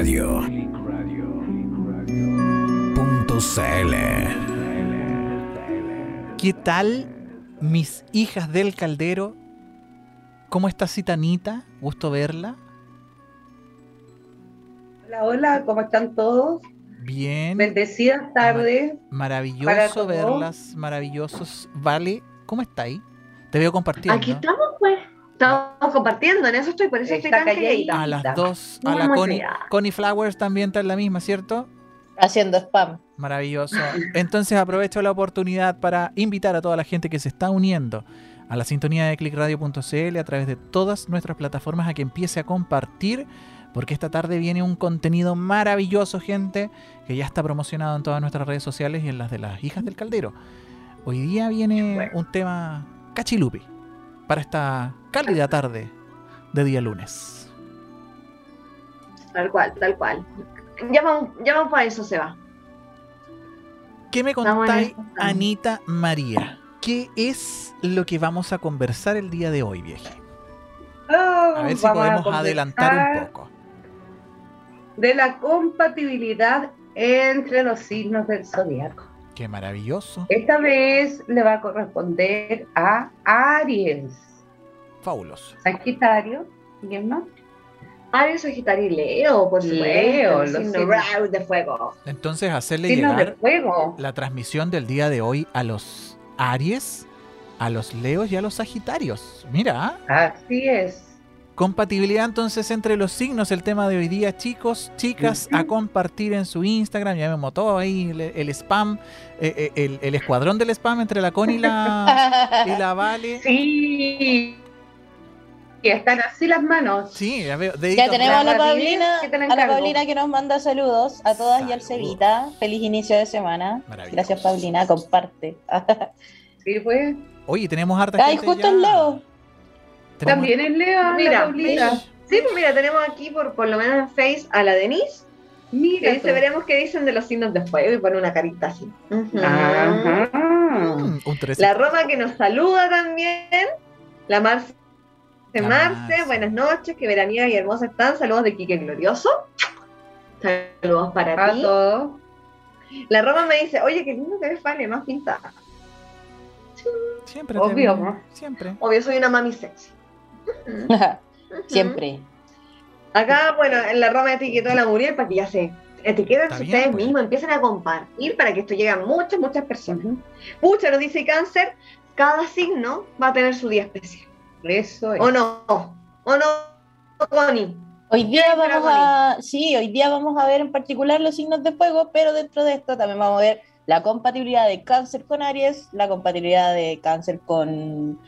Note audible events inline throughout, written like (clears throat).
Radio. Punto CL. ¿Qué tal, mis hijas del caldero? ¿Cómo está Citanita? Gusto verla. Hola, hola, ¿cómo están todos? Bien. Bendecidas tardes. Maravilloso verlas, maravillosos. Vale, ¿cómo está ahí? Te veo compartiendo. Aquí estamos, pues. Estamos compartiendo, en eso estoy, por eso estoy Está tan calladita. A las dos, a la Connie. Connie Flowers también está en la misma, ¿cierto? haciendo spam. Maravilloso. Entonces aprovecho la oportunidad para invitar a toda la gente que se está uniendo a la sintonía de clickradio.cl a través de todas nuestras plataformas a que empiece a compartir, porque esta tarde viene un contenido maravilloso, gente, que ya está promocionado en todas nuestras redes sociales y en las de las hijas del caldero. Hoy día viene un tema cachilupi para esta cálida tarde de día lunes. Tal cual, tal cual. Ya vamos, ya vamos para eso, se va. ¿Qué me contáis. Anita María? ¿Qué es lo que vamos a conversar el día de hoy, vieja? Oh, A ver si podemos adelantar un poco. De la compatibilidad entre los signos del zodiaco. Qué maravilloso. Esta vez le va a corresponder a Aries, Fabuloso. Sagitario, ¿quién más? Aries, Sagitario y Leo, por supuesto. Leo, los signos. De fuego. Entonces, hacerle Signos llegar fuego. la transmisión del día de hoy a los Aries, a los Leos y a los Sagitarios. Mira, Así es. Compatibilidad entonces entre los signos, el tema de hoy día, chicos, chicas, a compartir en su Instagram. Ya vemos todo ahí, el, el spam, eh, eh, el, el escuadrón del spam entre la Connie y la, (laughs) y la Vale. Sí. Y están así las manos. Sí, ya veo. Ya tenemos a la Paulina, a la. Paulina que nos manda saludos a todas y al. Cevita. Feliz inicio de semana. Gracias Paulina, comparte. (laughs) Sí, pues. Oye, tenemos harta Ay, gente justo ya. el Leo. Tenemos- También en Leo, Mira. Sí, pues mira, tenemos aquí por, por lo menos en Face a la Denise, Mira. dice, veremos qué dicen de los signos de fuego y pone una carita así. Ajá. Mm, un 13. La Roma que nos saluda también. La Marce La Marce, Marce. buenas noches, que veraniega y hermosa están. Saludos de Quique Glorioso. Saludos para A ti. todos. La Roma me dice, oye, qué lindo te ves, Vale, más pintada. Siempre. Obvio. Siempre. Obvio, soy una mami sexy. (laughs) Siempre. Acá, bueno, en la Roma etiquetó a la Muriel para que ya se etiqueten ustedes pues. mismos, empiecen a compartir para que esto llegue a muchas, muchas personas. Pucha, nos dice cáncer, cada signo va a tener su día especial. Eso es. ¿O no? ¿O no, Connie? Hoy día vamos a, sí, hoy día vamos a ver en particular los signos de fuego, pero dentro de esto también vamos a ver la compatibilidad de cáncer con Aries, la compatibilidad de cáncer con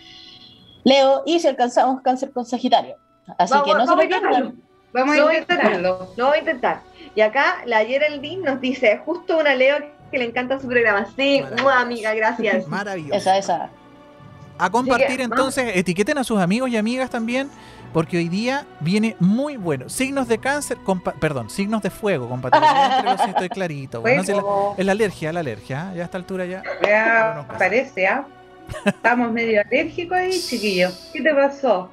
Leo y si alcanzamos cáncer con Sagitario. Así Vamos- que no se vamos lo a intentarlo. pierdan. Vamos Lo a voy a intentarlo. Lo voy a intentar. Y acá la Geraldine nos dice, justo una Leo que le encanta su programa. Sí, mua, amiga, gracias. (laughs) Maravilloso. Esa, esa. A compartir que, entonces, etiqueten a sus amigos y amigas también, porque hoy día viene muy bueno. Signos de cáncer, compa- perdón, signos de fuego, compatibilidad (laughs) entre los estoy clarito. bueno, no sé, la- Fuego. es la alergia, la alergia, ¿eh? ya a esta altura ya. Ya parece, ¿ah? Estamos medio alérgicos ahí, chiquillos. ¿Qué te pasó?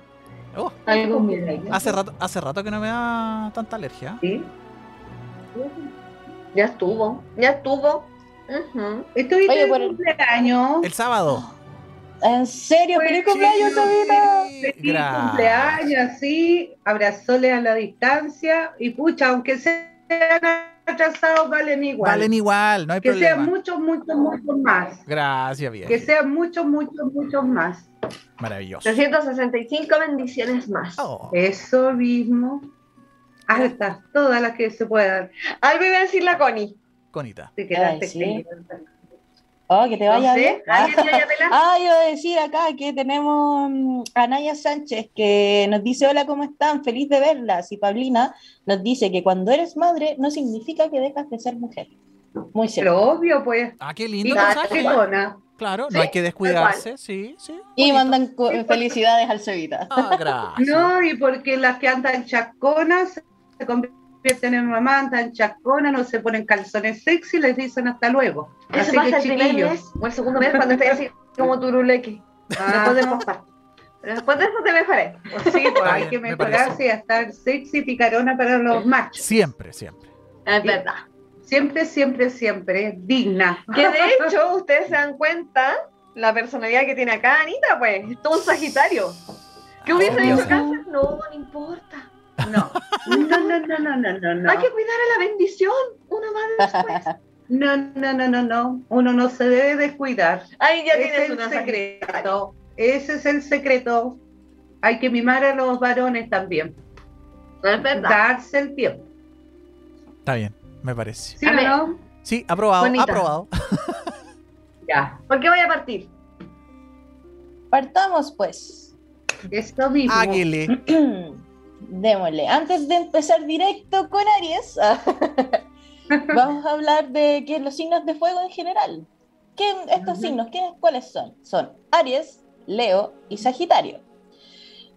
Oh, Algo muy hace rato, hace rato que no me da tanta alergia. ¿Sí? Ya estuvo, ya estuvo. ¿Estuviste Oye, el- cumpleaños? El sábado. ¿En serio? Pues, ¡Feliz cumpleaños, Sabina! Feliz Gracias. cumpleaños, sí. Abrazoles a la distancia. Y pucha, aunque sean atrasados, valen igual. Valen igual, no hay que problema. sean muchos, muchos, muchos más. Gracias, bien. Que sean muchos, muchos, muchos más. Maravilloso. 365 bendiciones más. Oh, Eso mismo. Hartas, todas las que se puedan. Algo iba a decir la Connie. Conita. Te quedaste Ay, sí. Oh, que te vaya bien. ¿alguien ya te la- Ah, iba a decir acá que tenemos mm, a Naya Sánchez que nos dice hola, ¿cómo están? Feliz de verlas. Y Paulina nos dice que cuando eres madre no significa que dejas de ser mujer. Muy cierto. Pero obvio, pues. Ah, qué Y lindo Claro, mensaje. persona. Claro, Sí, no hay que descuidarse, sí, sí. Y bonito. mandan felicidades al Cevita. Ah, gracias. No, y porque las que andan chasconas se convierten en mamá, andan chasconas, no se ponen calzones sexy, les dicen hasta luego. Eso Así pasa que el primer mes o el segundo mes cuando estés así como turuleque. Ah, Después del posparto. Pero después de eso te mejoré. Pues sí, pues Está hay bien, que me mejorarse y a estar sexy picarona para los machos. Siempre, siempre. Es verdad. Siempre, siempre, siempre digna. Que de (laughs) hecho, ustedes se dan cuenta, la personalidad que tiene acá Anita, pues, es todo un Sagitario. ¿Qué hubiese Obvio. dicho Cáncer? No, no importa. No, no, no, no, no, no, no, no. Hay que cuidar a la bendición. Uno va después. No, no, no, no, no. Uno no se debe descuidar. Ahí ya Ese tienes es el una Sagitario. secreto. Ese es el secreto. Hay que mimar a los varones también. Es verdad. Darse el tiempo. Está bien, me parece. ¿Sí no? Sí, aprobado, Bonita. aprobado. (laughs) Ya. ¿Por qué voy a partir? Partamos pues. Esto mismo. Águile. (clears throat) Démosle. Antes de empezar directo con Aries, (laughs) vamos a hablar de qué los signos de fuego en general. ¿Qué, estos signos, ¿qué, ¿cuáles son? Son Aries, Leo y Sagitario.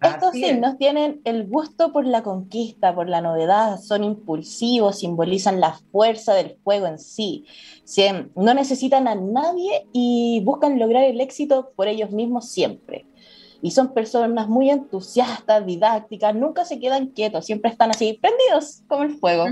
Estos Así es. signos tienen el gusto por la conquista, por la novedad, son impulsivos, simbolizan la fuerza del fuego en sí. Sie- no necesitan a nadie y buscan lograr el éxito por ellos mismos siempre. Y son personas muy entusiastas, didácticas, nunca se quedan quietos, siempre están así, prendidos como el fuego.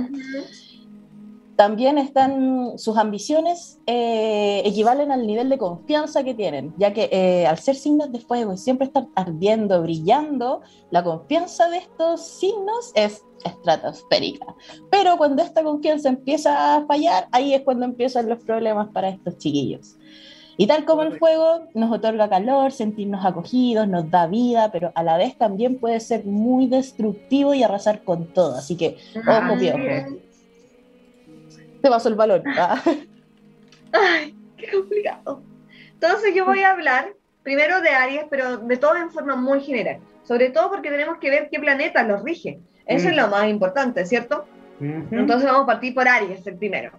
También están sus ambiciones eh, equivalen al nivel de confianza que tienen, ya que eh, al ser signos de fuego y siempre estar ardiendo, brillando, la confianza de estos signos es estratosférica. Pero cuando esta confianza empieza a fallar, ahí es cuando empiezan los problemas para estos chiquillos. Y tal como el fuego nos otorga calor, sentirnos acogidos, nos da vida, pero a la vez también puede ser muy destructivo y arrasar con todo. Así que, ojo, Así piojo. Te pasó el balón. (laughs) Ah. Ay, qué complicado. Entonces yo voy a hablar primero de Aries, pero de todo en forma muy general. Sobre todo porque tenemos que ver qué planeta los rige. Eso Mm. es lo más importante, ¿cierto? Entonces vamos a partir por Aries, el primero.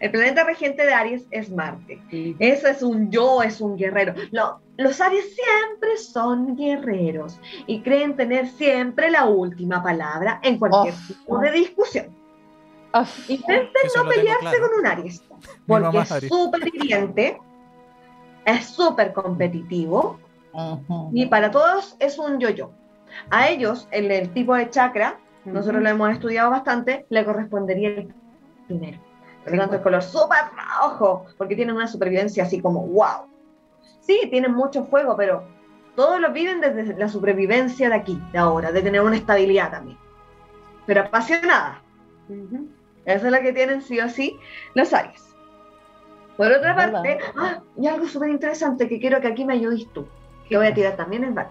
El planeta regente de Aries es Marte. Sí. Eso es un yo, es un guerrero. No, los Aries siempre son guerreros y creen tener siempre la última palabra en cualquier Oh. tipo de discusión. Ah. Intenten Eso no pelearse claro. con un Aries, porque es súper hiriente, es súper competitivo y para todos es un yo-yo. A ellos, el, el tipo de chakra, nosotros lo hemos estudiado bastante, le correspondería el primero. Por lo tanto, el color súper rojo, porque tienen una supervivencia así como wow. Sí, tienen mucho fuego, pero todos lo viven desde la supervivencia de aquí, de ahora, de tener una estabilidad también. Pero apasionada. Ujú. Eso es lo que tienen sí o sí los Aries. Por otra parte, ah, y algo súper interesante que quiero que aquí me ayudes tú, que voy a tirar también en bar.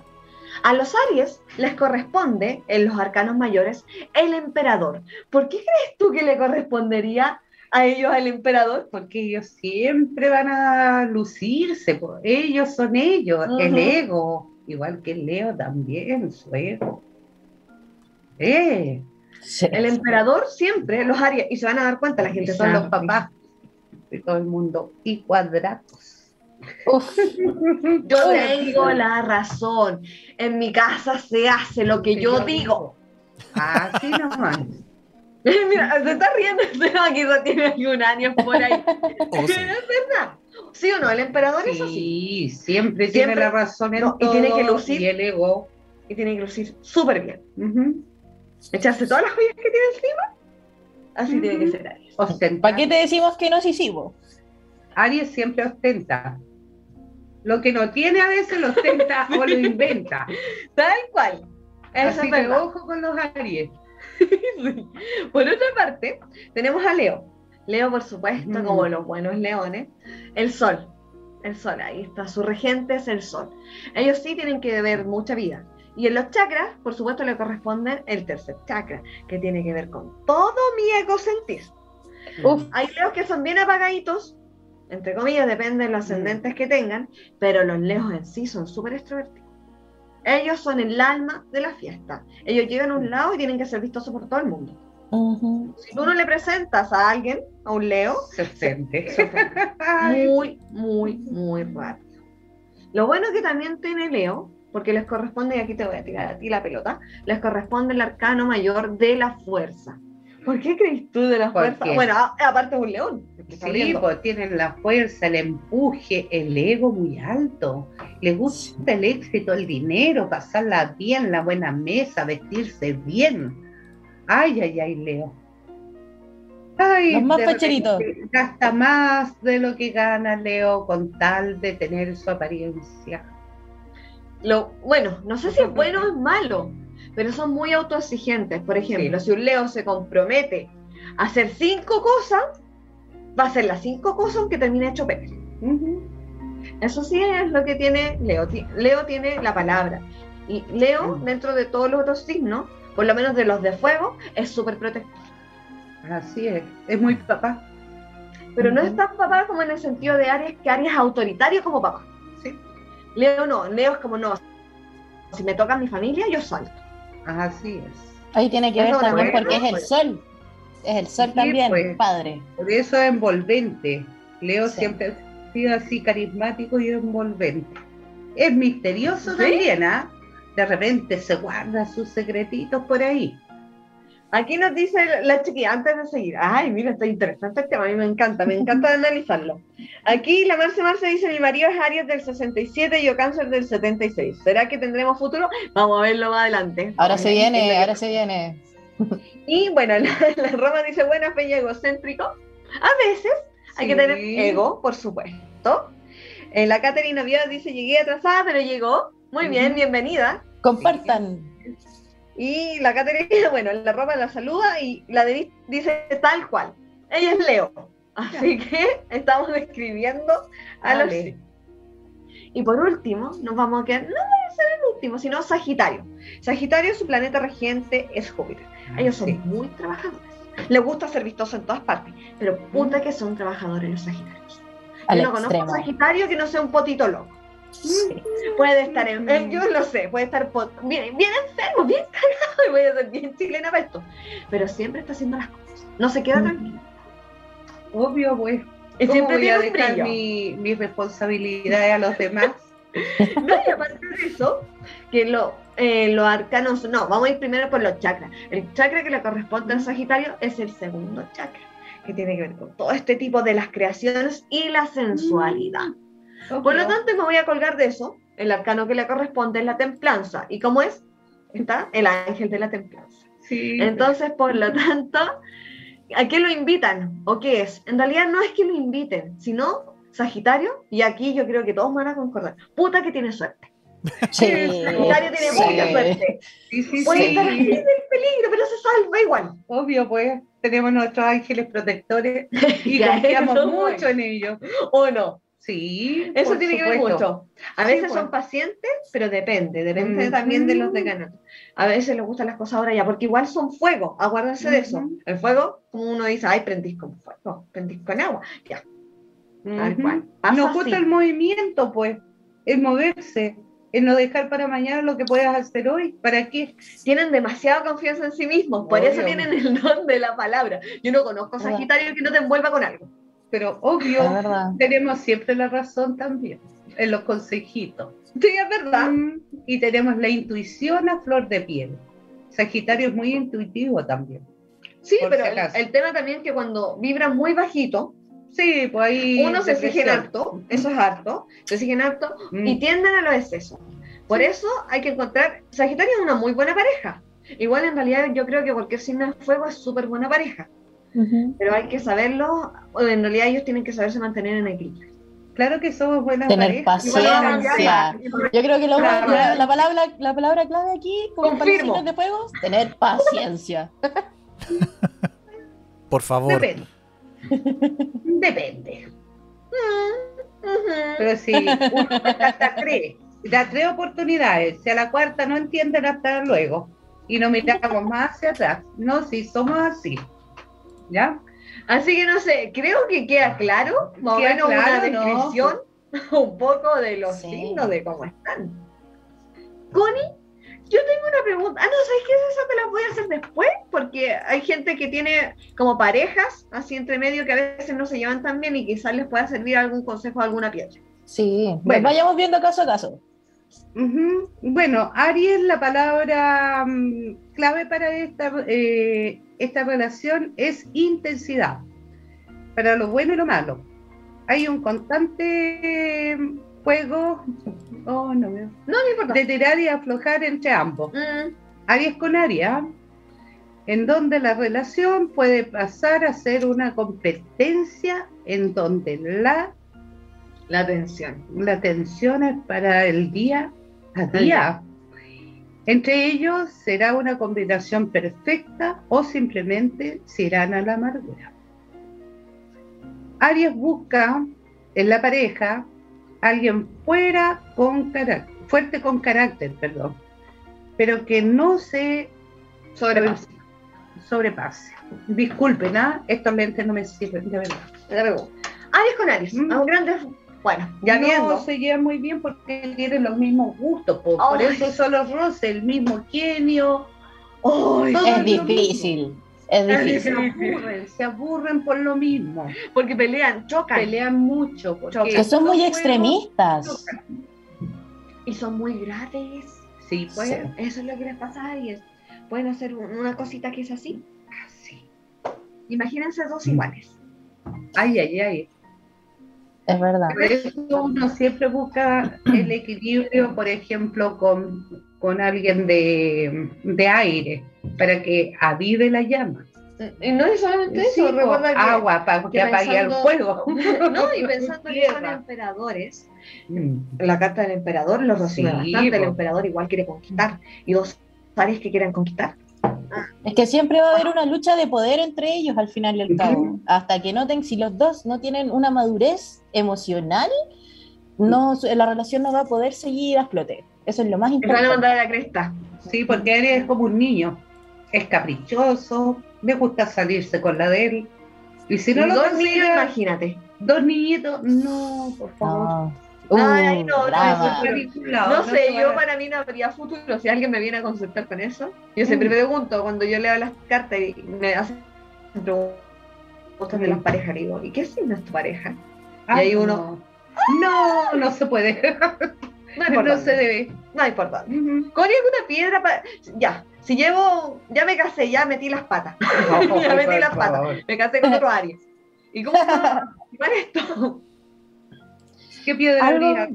A los Aries les corresponde, en los arcanos mayores, el emperador. ¿Por qué crees tú que le correspondería a ellos al emperador? Porque ellos siempre van a lucirse, ellos son ellos, el ego, igual que el Leo también, su ego. Eh, Sí. El emperador siempre, los Aries, y se van a dar cuenta, la gente son los papás de todo el mundo, y cuadrados. Uf, (laughs) Yo tengo la razón. En mi casa se hace lo que yo digo. Así nomás. (laughs) Mira, se está riendo, (laughs) quizá tiene algún año por ahí. (laughs) Oh, sí. Pero es verdad. ¿Sí o no? El emperador es así. Sí, siempre, Siempre- tiene la razón en no, y tiene que lucir. y el ego. Y tiene que lucir súper bien. Ujú. Echarse todas las joyas que tiene encima. Así tiene que ser Aries. Ostentar. ¿para qué te decimos que no sí hicimos? Aries siempre ostenta. Lo que no tiene a veces lo ostenta o lo inventa. Tal cual. Eso Así es que ojo con los Aries. Sí. (laughs) Por otra parte, tenemos a Leo. Leo, por supuesto, Mm. como los buenos leones. El sol. El sol, ahí está. Su regente es el sol. Ellos sí tienen que ver mucha vida. Y en los chakras, por supuesto, le corresponde el tercer chakra, que tiene que ver con todo mi egocentrismo. Uf, Hay leos que son bien apagaditos, entre comillas, depende de los ascendentes que tengan, pero los leos en sí son súper extrovertidos. Ellos son el alma de la fiesta. Ellos llegan a un lado y tienen que ser vistosos por todo el mundo. Si tú no le presentas a alguien, a un leo, Se ostente. (laughs) muy, muy, muy rápido. Lo bueno que también tiene Leo, porque les corresponde, y aquí te voy a tirar a ti la pelota, les corresponde el arcano mayor de la fuerza. ¿Por qué crees tú de la ¿Por fuerza? qué? Bueno, aparte de un león. Sí, riendo. pues tienen la fuerza, el empuje, el ego muy alto. Les gusta el éxito, el dinero, pasarla bien, la buena mesa, vestirse bien. Ay, ay, ay, Leo. Ay, Los más facheritos. Gasta más de lo que gana Leo con tal de tener su apariencia. Lo, bueno, no sé si es bueno o es malo, pero son muy autoexigentes. Por ejemplo, si un Leo se compromete a hacer cinco cosas, va a hacer las cinco cosas aunque termine hecho. Ujú. Eso sí es lo que tiene Leo. Leo tiene la palabra. Y Leo, dentro de todos los otros signos, por lo menos de los de fuego, es súper protector. Así es, es muy papá. Pero no es tan papá como en el sentido de Aries, que Aries es autoritario como papá. Sí. Leo no, Leo es como no. Si me toca mi familia, yo salto. Así es. Ahí tiene que ver también bueno, porque es el pues. sol. Es el sol Sí, también, pues. padre. Por eso es envolvente. Leo Sí. siempre ha sido así carismático y envolvente. Es misterioso ¿Sí? también, ¿ah? De repente se guarda sus secretitos por ahí. Aquí nos dice la chiquilla, antes de seguir. Ay, mira, está interesante el tema, a mí me encanta, me encanta (laughs) analizarlo. Aquí la Marce Marce dice, mi marido es Aries del 67 y yo cáncer del 76. ¿Será que tendremos futuro? Vamos a verlo más adelante. Ahora se viene, ahora se viene. (laughs) Y bueno, la, la Roma dice, bueno, peña egocéntrico. A veces hay que tener ego, por supuesto. Eh, la Caterina Vía dice, llegué atrasada, pero llegó. Muy bien, bienvenida. Compartan. Y la Caterina, (laughs) bueno, la Roma la saluda y la Denise dice tal cual. Ella es Leo. (laughs) Así que estamos describiendo a los Dale. signos. Y por último, nos vamos a quedar, no a ser el último, sino Sagitario. Sagitario, su planeta regente es Júpiter. Ellos son Sí. muy trabajadores. Les gusta ser vistosos en todas partes, pero puta que son trabajadores los Sagitarios. Al Yo no conozco un Sagitario que no sea un potito loco. (laughs) Puede estar, en, eh, yo lo sé, puede estar bien, bien enfermo, bien (laughs) cagado, y voy a ser bien chilena para esto. Pero siempre está haciendo las cosas. No se queda Mm. tranquilo. Obvio, pues. Y ¿Cómo siempre voy a dejar mi, mi responsabilidad a los demás? (laughs) No, y aparte de eso, que lo, eh, los arcanos, no, vamos a ir primero por los chakras. El chakra que le corresponde al Sagitario es el segundo chakra, que tiene que ver con todo este tipo de las creaciones y la sensualidad. Por lo tanto, me voy a colgar de eso. El arcano que le corresponde es la templanza. ¿Y cómo es? Está el ángel de la templanza. Sí, Entonces, por lo tanto, ¿a qué lo invitan? ¿O qué es? En realidad no es que lo inviten, sino Sagitario, y aquí yo creo que todos van a concordar. Puta que tiene suerte. Sí. (laughs) Sagitario tiene Sí. mucha suerte. sí, sí, Puede sí. estar ahí del peligro, pero se salva igual. Obvio, pues. Tenemos nuestros ángeles protectores (laughs) y confiamos mucho en ellos. ¿O no? Sí. Eso por tiene que ver mucho. A veces Sí, son pues. pacientes, pero depende, depende también de los decanatos. A veces les gustan las cosas ahora ya, porque igual son fuego, acuérdense de eso. El fuego, como uno dice, ay, prendís con fuego, prendís con agua, ya, tal cual. Pasa Nos así. gusta el movimiento, pues. El moverse. El no dejar para mañana lo que puedas hacer hoy. ¿Para qué? Tienen demasiada confianza en sí mismos, por eso tienen el don de la palabra. Yo no conozco. Sagitario que no te envuelva con algo. Pero obvio, tenemos siempre la razón también. En los consejitos. Sí, es verdad. Mm, Y tenemos la intuición a flor de piel. Sagitario es muy intuitivo también. Sí, por pero si el, tema también es que cuando vibra muy bajito, Sí, pues ahí. uno se exige en depresión. harto, eso es harto, se exigen harto, Mm. y tienden a los excesos. Por eso hay que encontrar, Sagitario es una muy buena pareja. Igual en realidad yo creo que cualquier signo de fuego es súper buena pareja, Pero hay que saberlo, o en realidad ellos tienen que saberse mantener en equilibrio. Claro que somos buenas Tener parejas. paciencia. Yo creo que lo- Claro. la, la palabra, la palabra clave aquí, como Confirmo. de fuego, tener paciencia. (laughs) Por favor. Depende. Depende. Pero si uno da tres, da tres oportunidades, si a la cuarta no entienden hasta luego y no miramos más hacia atrás. No, si somos así. ¿Ya? Así que no sé, creo que queda claro, más o menos una claro, ¿no? descripción (laughs) un poco de los Sí. signos, de cómo están. Connie, yo tengo una pregunta. Ah, no, ¿sabes qué? Esa te la voy a hacer después, porque hay gente que tiene como parejas, así entre medio, que a veces no se llevan tan bien y quizás les pueda servir algún consejo, alguna piedra. Sí, Bueno. vayamos viendo caso a caso. Bueno, Aries, la palabra mm, clave para esta, eh, esta relación es intensidad, para lo bueno y lo malo. Hay un constante, juego, (laughs) oh, no No, no importa. de tirar y aflojar entre ambos. Mm, Aries con Aries, ¿ah? en donde la relación puede pasar a ser una competencia en donde la, la tensión. la tensión es para el día a día. Entre ellos será una combinación perfecta o simplemente se irán a la amargura. Aries busca en la pareja alguien fuera con carácter, fuerte con carácter, perdón, pero que no se Sobrepasa. sobrepase. Disculpen, ¿ah? estos lentes no me sirven, de verdad. Aries con Aries. Mm. A un grande. Bueno, ya no viendo. se llevan muy bien porque tienen los mismos gustos, po. por eso son los roces, el mismo genio. Ay, Todo Es difícil. Es Es Se difícil. aburren, se aburren por lo mismo. porque pelean, chocan. Pelean mucho. Porque Chocan. Que son muy extremistas. chocan. Y son muy graves. Sí, pues. Sí. Eso es lo que les pasa a Aries. Pueden hacer un- una cosita que es así. Sí. Imagínense dos Mm. iguales. Ay, ay, ay. Es verdad. Por eso uno siempre busca el equilibrio, por ejemplo, con, con alguien de, de aire, para que avive la llama. Y no es solamente Sí, eso, po, recuerda que. agua para que, que apague el fuego. (laughs) No, y pensando que son (laughs) emperadores, Mm. la carta del emperador lo resume Sí, bastante. El emperador igual quiere conquistar. Y dos Aries que quieran conquistar. Es que siempre va a haber una lucha de poder entre ellos al final y al cabo. Hasta que noten, si los dos no tienen una madurez emocional, no, su- la relación no va a poder seguir a flote. Eso es lo más Y van a importante. mandar a la cresta. Sí, porque Aries es como un niño. Es caprichoso, le gusta salirse con la de él. Y si no Y lo dos niños, consigue, imagínate. dos niñitos, no, por favor. No. Ay, Uh, no, no. Por lado, No sé, yo para mí no habría futuro. Si alguien me viene a consultar con eso, yo siempre Mm. pregunto cuando yo leo las cartas y me hacen preguntas de las parejas, le digo, ¿y qué signo es tu pareja? Ay, y ahí uno- No, no, no se puede. No (laughs) no se debe. No importa. Ujú. Con alguna piedra para. Ya, si llevo. Ya me casé, ya metí las patas. (laughs) (laughs) ya metí por las patas. favor. Me casé con otro Aries. ¿Y cómo puedo activar esto? ¿Qué piedra Algo- habría?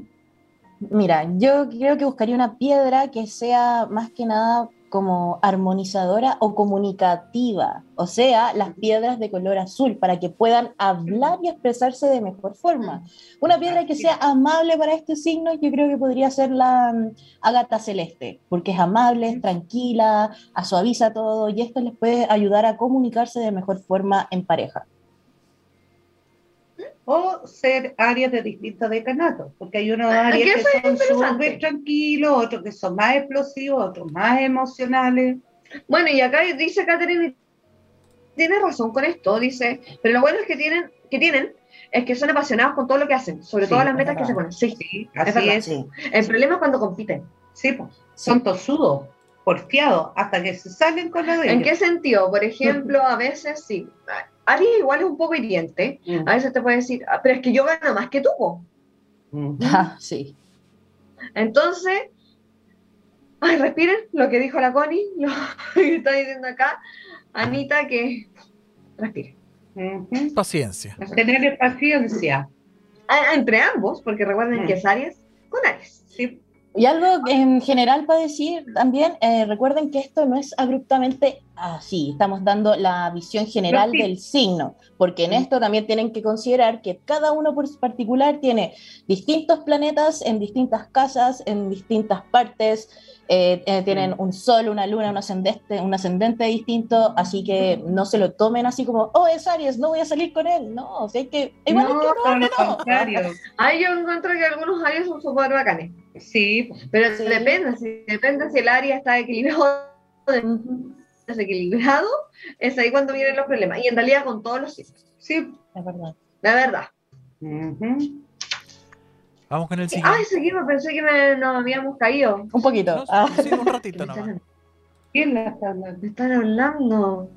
Mira, yo creo que buscaría una piedra que sea más que nada como armonizadora o comunicativa, o sea, las piedras de color azul para que puedan hablar y expresarse de mejor forma. Una piedra que sea amable para este signo, yo creo que podría ser la mm, ágata celeste, porque es amable, es tranquila, a- suaviza todo y esto les puede ayudar a comunicarse de mejor forma en pareja. O ser áreas de distintos decanatos, porque hay unos Ah, áreas que son súper tranquilos, otros que son más explosivos, otros más emocionales. Bueno, y acá dice Catherine, tiene razón con esto, dice, pero lo bueno es que tienen, que tienen es que son apasionados con todo lo que hacen, sobre Sí, todo las metas que se ponen. Sí, Sí, Es así es. Sí, el problema es cuando compiten. Sí, pues, sí. son tosudos, porfiados, hasta que se salen con la de ¿En ellos. qué sentido? Por (laughs) ejemplo, a veces sí. Aries igual es un poco hiriente. Mm. A veces te puede decir, "Ah, pero es que yo gano más que tú. po". Ujú. (laughs) Ah, sí. Entonces, ay, respiren lo que dijo la Connie, (laughs) lo que está diciendo acá. Anita, que respire. Ujú. Paciencia. Tener paciencia. Ah, entre ambos, porque recuerden Mm. que es Aries con Aries. Sí, Y algo en general para decir también, eh, recuerden que esto no es abruptamente así, estamos dando la visión general sí. del signo, porque en esto también tienen que considerar que cada uno por su particular tiene distintos planetas en distintas casas, en distintas partes, eh, eh, tienen Mm. un sol, una luna, un ascendente, un ascendente distinto, así que no se lo tomen así como, oh, es Aries, no voy a salir con él, no, o sea, hay que, igual hay no, que contrario. Ay, yo encuentro que algunos Aries son súper bacanes. Sí, Pero Sí. depende, si, depende si el área está equilibrado desequilibrado, es ahí cuando vienen los problemas. Y en realidad con todos los signos, sí. es verdad. la verdad. Ujú. Vamos con el siguiente. Ay, seguimos, pensé que me, nos habíamos caído. Un poquito. No, Ah. sí, un (laughs) ¿Qué ratito me, nomás. están, ¿Quién la está hablando? me están hablando.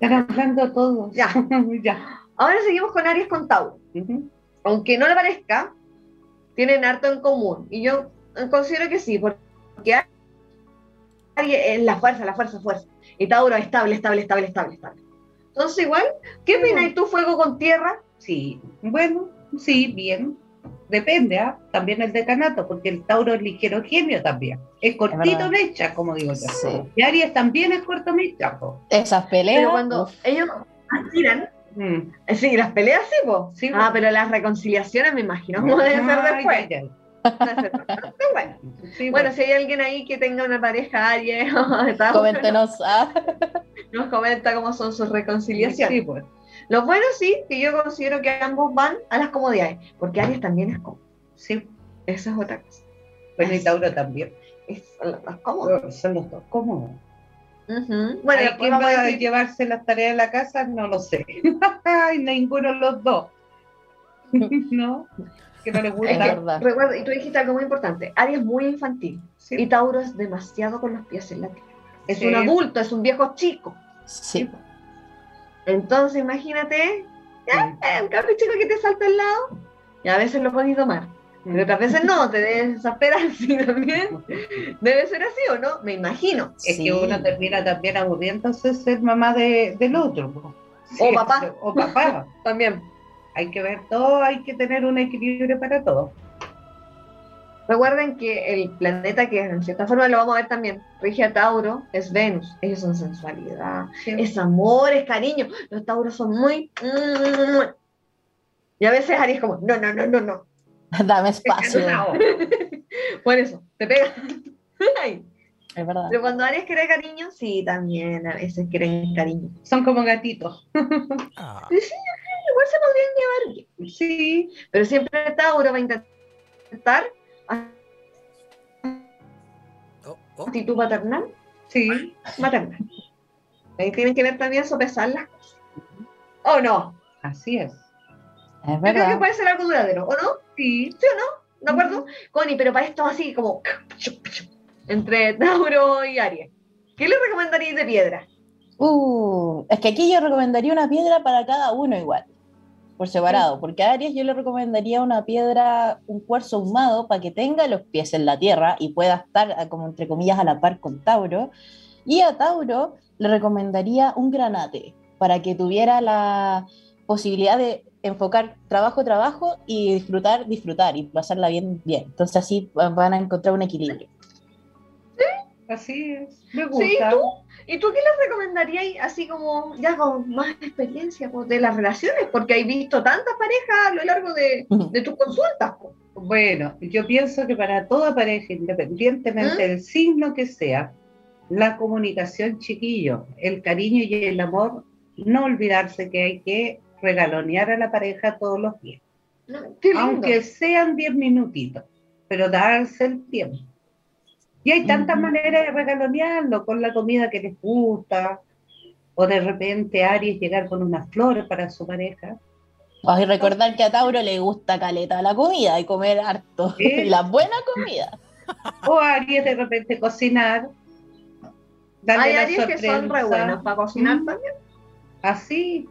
Están hablando todos. Ya. (laughs) ya. Ahora seguimos con Aries con Tauro. Ujú. Aunque no le parezca, tienen harto en común. Y yo considero que sí, porque Aries es la fuerza, la fuerza, fuerza. Y Tauro es estable, estable, estable, estable, estable. Entonces, igual, ¿qué opinas tú, fuego con tierra? Sí, bueno, sí, bien. Depende, ¿ah? también el decanato, porque el Tauro es ligero genio también. Es cortito mecha, como digo yo. Sí. Y Aries también es corto mecha. Esas peleas. Pero cuando uf, ellos aspiran, Mm. eh, sí, las peleas sí, po. Sí, ah, pero las reconciliaciones me imagino cómo deben (laughs) ser después. Sí, Bueno, pues. si hay alguien ahí que tenga una pareja Aries (laughs) o de Tauro, coméntenos. (laughs) ah. nos comenta cómo son sus reconciliaciones. Sí, pues. Lo bueno sí, que yo considero que ambos van a las comodidades, porque Aries también es cómodo. Sí. Esa es otra cosa. Bueno, y Tauro también. Es lo más cómodo. Son los dos cómodos. Bueno, Ay, ¿Quién va a llevarse las tareas de la casa? No lo sé. (laughs) Ay, ninguno de los dos. (laughs) ¿No? Que no les Es gusta. verdad. Recuerda, y tú dijiste algo muy importante, Aries es muy infantil Sí. y Tauro es demasiado con los pies en la tierra. Es Sí. un adulto, es un viejo chico. Sí. Entonces imagínate, ya, un cabro chico que te salta al lado y a veces lo podéis domar. Pero otras veces no, te debes desesperar, (laughs) sí, también. Debe ser así o no, me imagino. Es Sí. que uno termina también aburriéndose ser mamá de, del otro. O papá. O papá. (laughs) También. Hay que ver todo, hay que tener un equilibrio para todo. Recuerden que el planeta que en cierta forma lo vamos a ver también, rige a Tauro, es Venus. Ellos son sensualidad, es amor, es cariño. Los Tauros son muy... Y a veces Aries como, no, no, no, no, no. (laughs) Dame espacio. (laughs) Por eso, te pega. (laughs) Ay. Es verdad. Pero cuando Aries quiere cariño, sí, también a veces quieren cariño. Son como gatitos. Ah, sí, igual se podrían llevar bien. Sí. Pero siempre Tauro va a intentar. Actitud paternal, Sí. maternal. Ahí tienen que ver también sopesar las cosas. ¿O no? Así es. Es Yo creo que puede ser algo duradero, ¿o no? Sí. ¿Sí o no? ¿De acuerdo? Connie, pero para esto así como entre Tauro y Aries. ¿Qué le recomendaríais de piedra? Uh, es que aquí yo recomendaría una piedra para cada uno igual, por separado, porque a Aries yo le recomendaría una piedra, un cuarzo ahumado para que tenga los pies en la tierra y pueda estar ah, como entre comillas a la par con Tauro. Y a Tauro le recomendaría un granate para que tuviera la posibilidad de enfocar trabajo, trabajo y disfrutar, disfrutar y pasarla bien, bien. Entonces así van a encontrar un equilibrio. Así es. Me Sí, gusta. ¿tú? ¿Y tú qué les recomendaríais así como ya con más experiencia pues, de las relaciones? Porque hay visto tantas parejas a lo largo de, de tus consultas. pues. Bueno, yo pienso que para toda pareja, independientemente ¿Mm? del signo que sea, la comunicación, chiquillo, el cariño y el amor, no olvidarse que hay que regalonear a la pareja todos los días, aunque sean 10 minutitos, pero darse el tiempo. Y hay tantas maneras de regalonearlo, con la comida que les gusta, o de repente Aries llegar con unas flores para su pareja. Ay, recordar que a Tauro le gusta caleta la comida y comer harto. Sí. (laughs) La buena comida. O Aries de repente cocinar. darle Hay Aries que son re buenos para cocinar Mm. también. Así,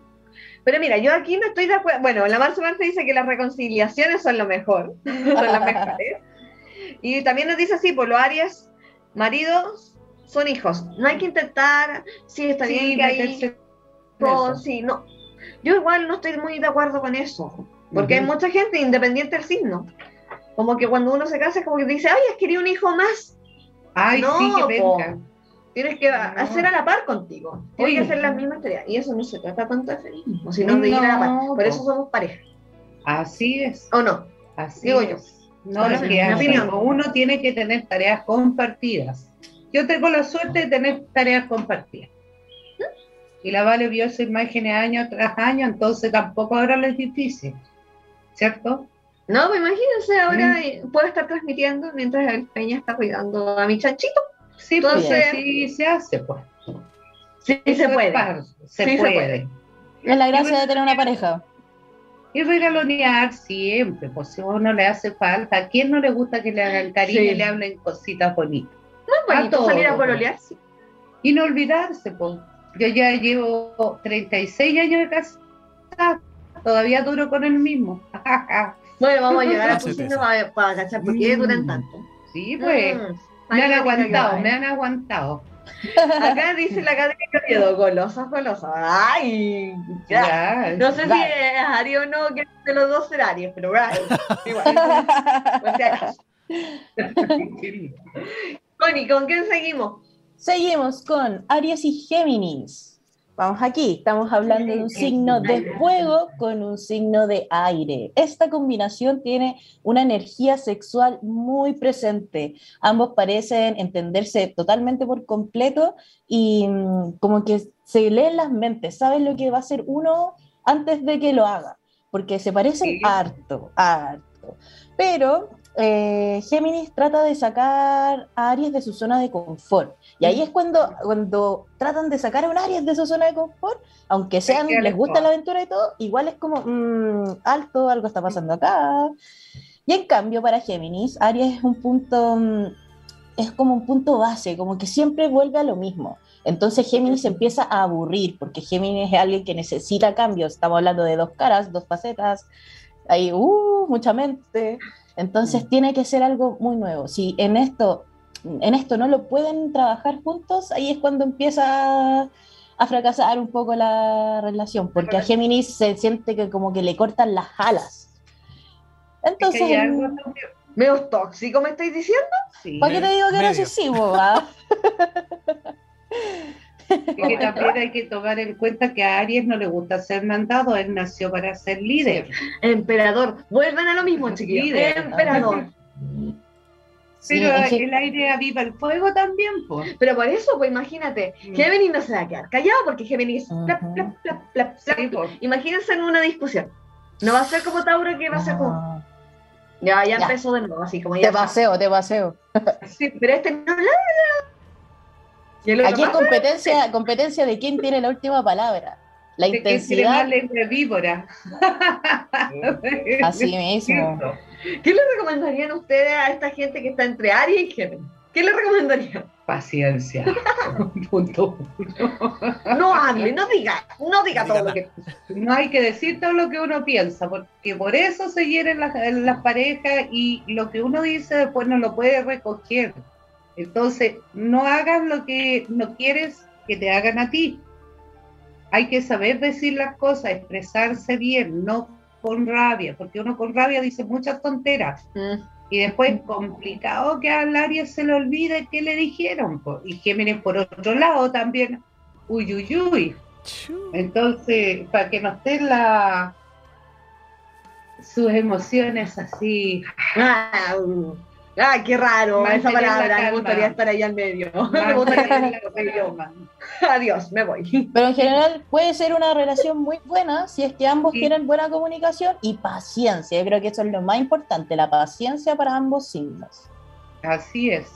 Pero mira, yo aquí no estoy de acuerdo. Bueno, la Marzo Marte dice que las reconciliaciones son lo mejor. (laughs) son las mejores. Y también nos dice así, por los Aries, maridos son hijos. No hay que intentar, sí, está bien sí, que hay sí, no. Yo igual no estoy muy de acuerdo con eso. Porque hay mucha gente independiente del signo. Como que cuando uno se casa es como que dice, ay, has querido un hijo más. Ay, no, sí, que venga. Tienes que No. hacer a la par contigo. Tienes que hacer las mismas tareas. Y eso no se trata tanto de feminismo, sino de ir a la par. Por po. eso somos pareja. Así es, ¿O no? así Digo es. yo. No, mi que opinión. uno tiene que tener tareas compartidas. Yo tengo la suerte de tener tareas compartidas. Y la Vale vio esa imagen año tras año, entonces tampoco ahora le es difícil. ¿Cierto? No, pues imagínense, ahora Mm. eh, puedo estar transmitiendo mientras el Peña está cuidando a mi chanchito. Sí, pues Entonces- sí se hace, pues. Sí, se puede. Se Sí se puede. puede. Es la gracia de tener una pareja. Y regalonear siempre, pues si a uno le hace falta, ¿a quién no le gusta que le hagan cariño Sí. y le hablen cositas bonitas? Muy bonito salir a pues. pololear, sí. Y no olvidarse, pues. Yo ya llevo 36 años de casa, todavía duro con el mismo. (laughs) Bueno, vamos a llegar a eso. para, para cachar por qué Mm. duran tanto. sí, pues. Mm. Me han aguantado, me han aguantado. Acá dice la Academia de Oviedo, golosos, golosos. Ay, ya. No sé si Right. es Aries o no, que de los dos ser Aries, pero right. (laughs) Igual. O sea, (laughs) Connie, ¿con quién seguimos? Seguimos con Aries y Géminis. Vamos aquí, estamos hablando de un signo de fuego con un signo de aire. Esta combinación tiene una energía sexual muy presente. Ambos parecen entenderse totalmente por completo y mm, como que se leen las mentes, saben lo que va a hacer uno antes de que lo haga, porque se parecen Sí. harto, harto. Pero eh, Géminis trata de sacar a Aries de su zona de confort. Y ahí es cuando, cuando tratan de sacar a un Aries de su zona de confort, aunque sean, les gusta la aventura y todo, igual es como, mm, alto, algo está pasando acá. Y en cambio, para Géminis, Aries es un punto, mm, es como un punto base, como que siempre vuelve a lo mismo. Entonces Géminis empieza a aburrir, porque Géminis es alguien que necesita cambios. Estamos hablando de dos caras, dos facetas, hay uh, mucha mente. Entonces tiene que ser algo muy nuevo. Si en esto, en esto no lo pueden trabajar juntos, ahí es cuando empieza a, fracasar un poco la relación, porque a Géminis se siente que como que le cortan las alas. Es Entonces, que algo también. ¿Medio tóxico me estáis diciendo? Sí. ¿para qué te digo que no Medio. sé si, boba? Es que también hay que tomar en cuenta que a Aries no le gusta ser mandado, él nació para ser líder. Emperador. Vuelven a lo mismo, chiquillos. Líder. Emperador. (laughs) Sí, Pero el aire aviva el fuego también, pues. Pero por eso, pues imagínate, Mm. Géminis no se va a quedar callado porque Géminis. plap, Ujú. plap, plap, plap, plap. Sí, pues. Imagínense en una discusión. No va a ser como Tauro que va a ser como. Ah, Ya, ya, Ya. empezó de nuevo, así como ya. te paseo, te paseo. Sí, Pero este no Aquí es competencia, competencia de quién tiene la última palabra. La de que tiene intensidad, más lengua de víbora. (laughs) así mismo. ¿Qué le recomendarían ustedes a esta gente que está entre Aries y Géminis? ¿Qué le recomendarían? Paciencia. (laughs) Punto uno. No hable, no diga, no diga todo lo que. No hay que decir todo lo que uno piensa, porque por eso se hieren las, las parejas y lo que uno dice después no lo puede recoger. Entonces, no hagas lo que no quieres que te hagan a ti. Hay que saber decir las cosas, expresarse bien, no con rabia, porque uno con rabia dice muchas tonteras. Mm. Y después complicado que al Aries se le olvide qué le dijeron. Y Géminis por otro lado también, uy, uy, uy. Entonces, para que no estén la, sus emociones así, Ah, qué raro Mantener esa la palabra. Me gustaría estar ahí al medio. (laughs) Me gustaría. Adiós, me voy. (laughs) Pero en general puede ser una relación muy buena si es que ambos Sí. tienen buena comunicación y paciencia. Yo creo que eso es lo más importante, la paciencia para ambos signos. Así es.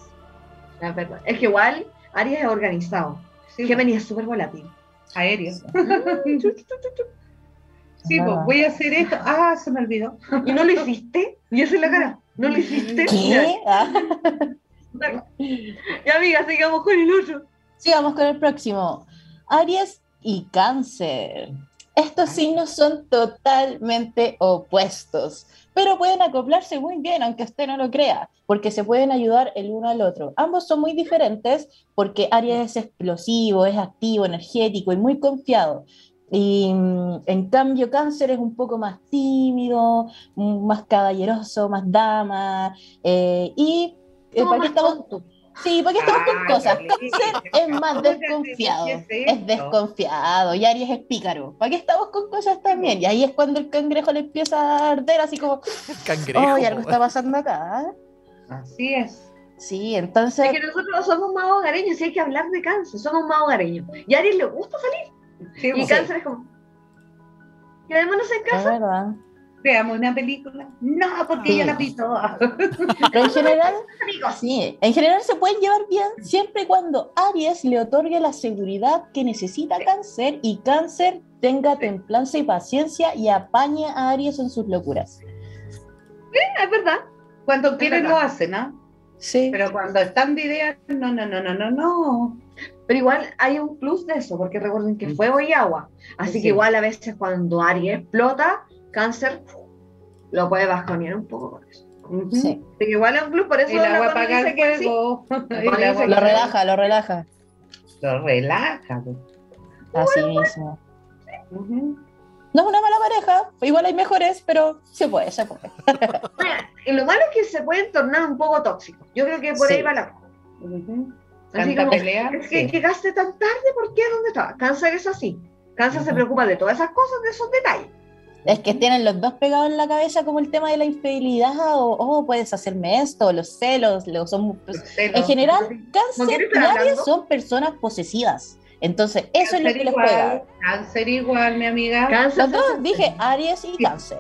La verdad. Es que igual Aries es organizado. Sí, Géminis es súper volátil. aéreo. Sí, (laughs) pues voy a hacer esto. Ah, se me olvidó. ¿Y no lo hiciste? ¿Y esa es la cara? ¿No lo hiciste? ¿Qué? Ah. Ya, amiga, sigamos con el otro. Sigamos con el próximo. Aries y Cáncer. Estos signos son totalmente opuestos, pero pueden acoplarse muy bien, aunque usted no lo crea, porque se pueden ayudar el uno al otro. Ambos son muy diferentes porque Aries es explosivo, es activo, energético y muy confiado. Y mm, en cambio Cáncer es un poco más tímido, mm, más caballeroso, más dama. eh, y eh, ¿para qué estamos tonto. Sí, porque estamos con Ah, cosas. Cáncer es más (laughs) ¿cómo te desconfiado. Es desconfiado. Y Aries es pícaro. ¿Para qué estamos con cosas también? Y ahí es cuando el cangrejo le empieza a arder, así como, (laughs) Cangrejo. ¡ay, algo está pasando acá! Así es. Sí, entonces. Es que nosotros somos más hogareños y hay que hablar de cáncer, somos más hogareños. Y a Aries le gusta salir. Sí, Y cáncer es como. Quedémonos en Es casa. verdad. Veamos una película. No, porque ya la vi toda. Pero en general, sí, en general se pueden llevar bien siempre y cuando Aries le otorgue la seguridad que necesita Cáncer y Cáncer tenga templanza y paciencia y apañe a Aries en sus locuras. Es verdad. Cuando quieren lo hacen, ¿no? Sí. Pero cuando están de idea, no, no, no, no, no, no. Pero igual hay un plus de eso, porque recuerden que fuego y agua. Así Sí. que igual a veces cuando Aries explota, cáncer lo puede bajonear un poco con eso. Sí. Así que igual es un plus, por eso El agua apaga dice el que sí. fuego. (laughs) El Connie agua dice Lo relaja, lo relaja. Lo relaja. pues. Así mismo. Ujú. No es una mala pareja, igual hay mejores, pero se puede, se puede. (laughs) Mira, y lo malo es que se pueden tornar un poco tóxicos. Yo creo que por Sí. ahí va la cosa. Así como, pelea. Es que sí. llegaste tan tarde, ¿por qué? ¿Dónde estaba? Cáncer es así. Cáncer se Ujú. preocupa de todas esas cosas, de esos detalles. Es que tienen los dos pegados en la cabeza como el tema de la infidelidad o, oh, puedes hacerme esto, los celos, los son... Los celos. En general, ¿Con quién cáncer y hablando? son personas posesivas. Entonces, eso es lo Cáncer que les igual, juega. Cáncer igual, mi amiga. Cáncer Los se- dos, dije Aries y cáncer.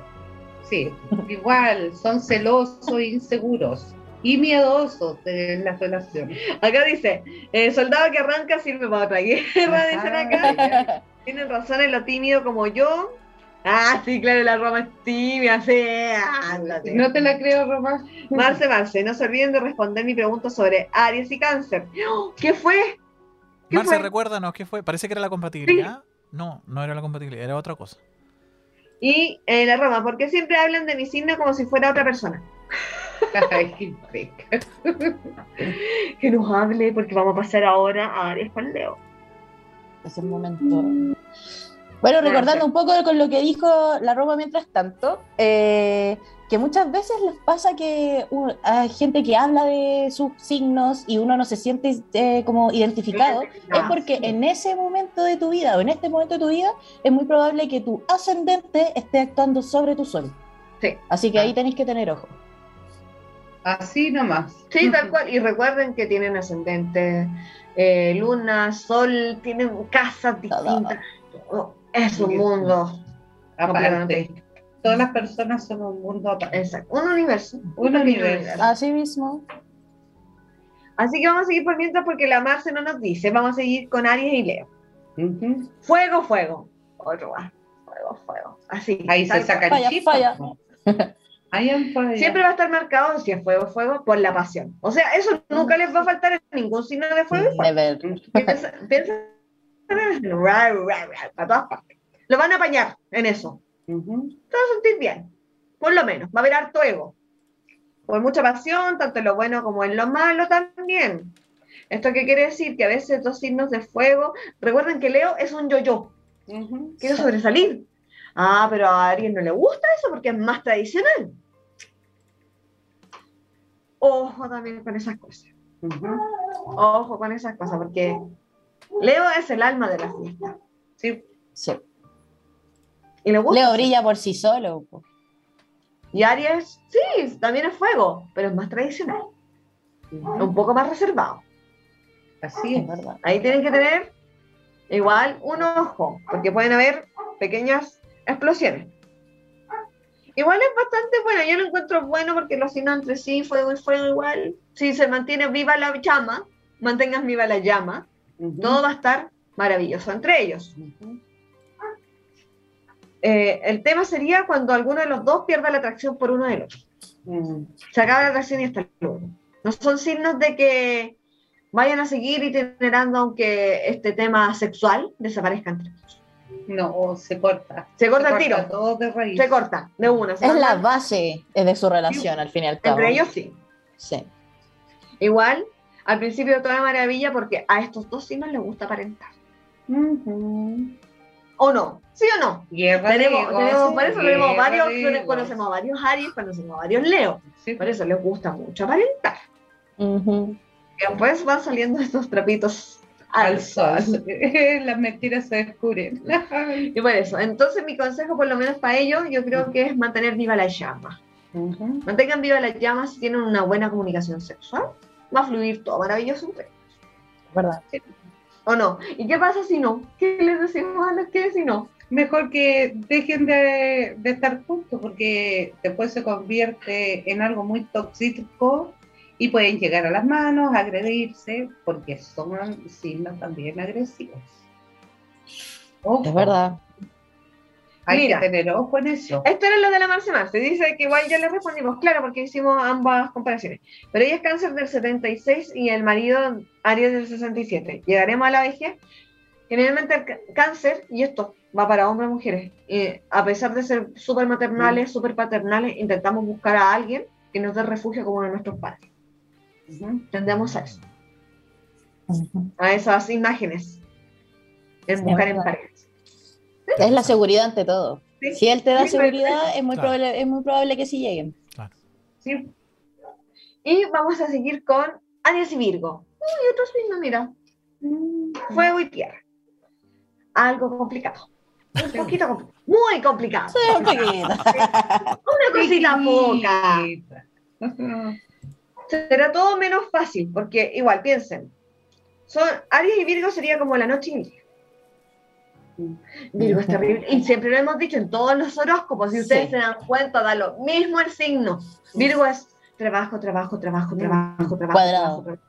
Sí, igual, son celosos, inseguros y miedosos de las relaciones. Acá dice, eh, soldado que arranca sirve para otra guerra, dicen acá. Tienen razón en lo tímido como yo. Ah, sí, claro, la Roma es tímida, sí, ándate. No te la creo, Román. Marce, Marce, no se olviden de responder mi pregunta sobre Aries y Cáncer. ¡Oh! ¿Qué fue? ¿Qué Marce, fue? recuérdanos, ¿qué fue? Parece que era la compatibilidad. No, no era la compatibilidad, era otra cosa. Y eh, la Roma, ¿por qué siempre hablan de mi signo como si fuera otra persona? Ay, qué peca. Que nos hable, porque vamos a pasar ahora a Leo. Es el momento. Bueno, recordando un poco con lo que dijo la Roma mientras tanto, eh, que muchas veces les pasa que uh, hay gente que habla de sus signos y uno no se siente eh, como identificado, es porque en ese momento de tu vida o en este momento de tu vida es muy probable que tu ascendente esté actuando sobre tu sol. Sí. Así que ahí tenéis que tener ojo. Así nomás. Sí, tal cual. Y recuerden que tienen ascendente, eh, luna, sol, tienen casas distintas. Todo. Es un mundo. Aparte, todas las personas son un mundo aparte. Exacto. Un universo. Un universo. Así mismo. Así que vamos a seguir por mientras porque la Marce no nos dice. Vamos a seguir con Aries y Leo. Fuego, fuego. Otro más. Fuego, fuego. Así. Ahí se cual. sacan Falla, falla. (laughs) Siempre va a estar marcado si es fuego, fuego, por la pasión. O sea, eso nunca les va a faltar en ningún signo de fuego y fuego. Never. Piensa, piensa en eso. Ra, ra, ra, a todas partes. Lo van a apañar en eso. Ujú. Te vas a sentir bien. Por lo menos. Va a haber harto ego. Por mucha pasión, tanto en lo bueno como en lo malo también. ¿Esto qué quiere decir? Que a veces dos signos de fuego. Recuerden que Leo es un yo-yo. Ujú. Quiero sobresalir. Ah, pero a alguien no le gusta eso porque es más tradicional. Ojo también con esas cosas. Ojo con esas cosas porque Leo es el alma de la fiesta. Sí. Sí. Y le gusta. Leo brilla por sí solo. po. Y Aries, sí, también es fuego, pero es más tradicional. Un poco más reservado. Así Es es. verdad. Ahí tienen que tener igual un ojo, porque pueden haber pequeñas explosiones. Igual es bastante bueno, yo lo encuentro bueno porque los signos entre sí, fuego y fuego igual. Si se mantiene viva la llama, mantengas viva la llama, Ujú. todo va a estar maravilloso entre ellos. Eh, el tema sería cuando alguno de los dos pierda la atracción por uno del otro. Mm. Se acaba la atracción y hasta luego. No son signos de que vayan a seguir itinerando aunque este tema sexual desaparezca entre ellos. No, se corta. Se corta el tiro, todo de raíz. se corta de una. se Es la base de su relación, al fin y al cabo. Entre ellos sí. Sí. Igual, al principio toda maravilla porque a estos dos signos les gusta aparentar. ¿O no? ¿Sí o no? Guerra Tenemos, tenemos, por eso tenemos varios, de conocemos a varios Aries, conocemos a varios Leo. Sí. Por eso les gusta mucho aparentar. Y después van saliendo estos trapitos Al sol. Las (laughs) mentiras se descubren. (laughs) Y por eso, entonces mi consejo, por lo menos para ellos, yo creo que es mantener viva la llama. Mantengan viva la llama si tienen una buena comunicación sexual. Va a fluir todo maravilloso entre. ¿Verdad? ¿O no? ¿Y qué pasa si no? ¿Qué les decimos a los que si no? Mejor que dejen de, de estar juntos porque después se convierte en algo muy tóxico y pueden llegar a las manos, agredirse, porque son signos también agresivos. Ojo, Es verdad. Hay Mira. que tener ojo en eso. Esto era lo de la Marce Marce. Dice que igual ya le respondimos, claro, porque hicimos ambas comparaciones. Pero ella es cáncer del 76 y el marido Aries del 67. ¿Llegaremos a la vejez? Generalmente el cáncer, y esto va para hombres y mujeres, y a pesar de ser súper maternales, súper paternales, intentamos buscar a alguien que nos dé refugio como uno de nuestros padres. Tendemos a eso. A esas imágenes buscar es en paredes. Es la seguridad ante todo. Sí. Si él te da Sí, seguridad, es muy, Claro. probable, es muy probable que sí lleguen. Sí, Y vamos a seguir con Aries y Virgo. Uy, otro signo, mira. Mm, Fuego y tierra. Algo complicado. Un poquito complicado. Muy complicado. Sí, un poquito. (laughs) Una cosita poca. (laughs) Será todo menos fácil, porque igual, piensen. Son, Aries y Virgo sería como la noche el día. Virgo es terrible. Y siempre lo hemos dicho en todos los horóscopos, si ustedes Sí. se dan cuenta, da lo mismo el signo. Virgo es trabajo, trabajo, trabajo, trabajo, trabajo. Cuadrado. trabajo, trabajo.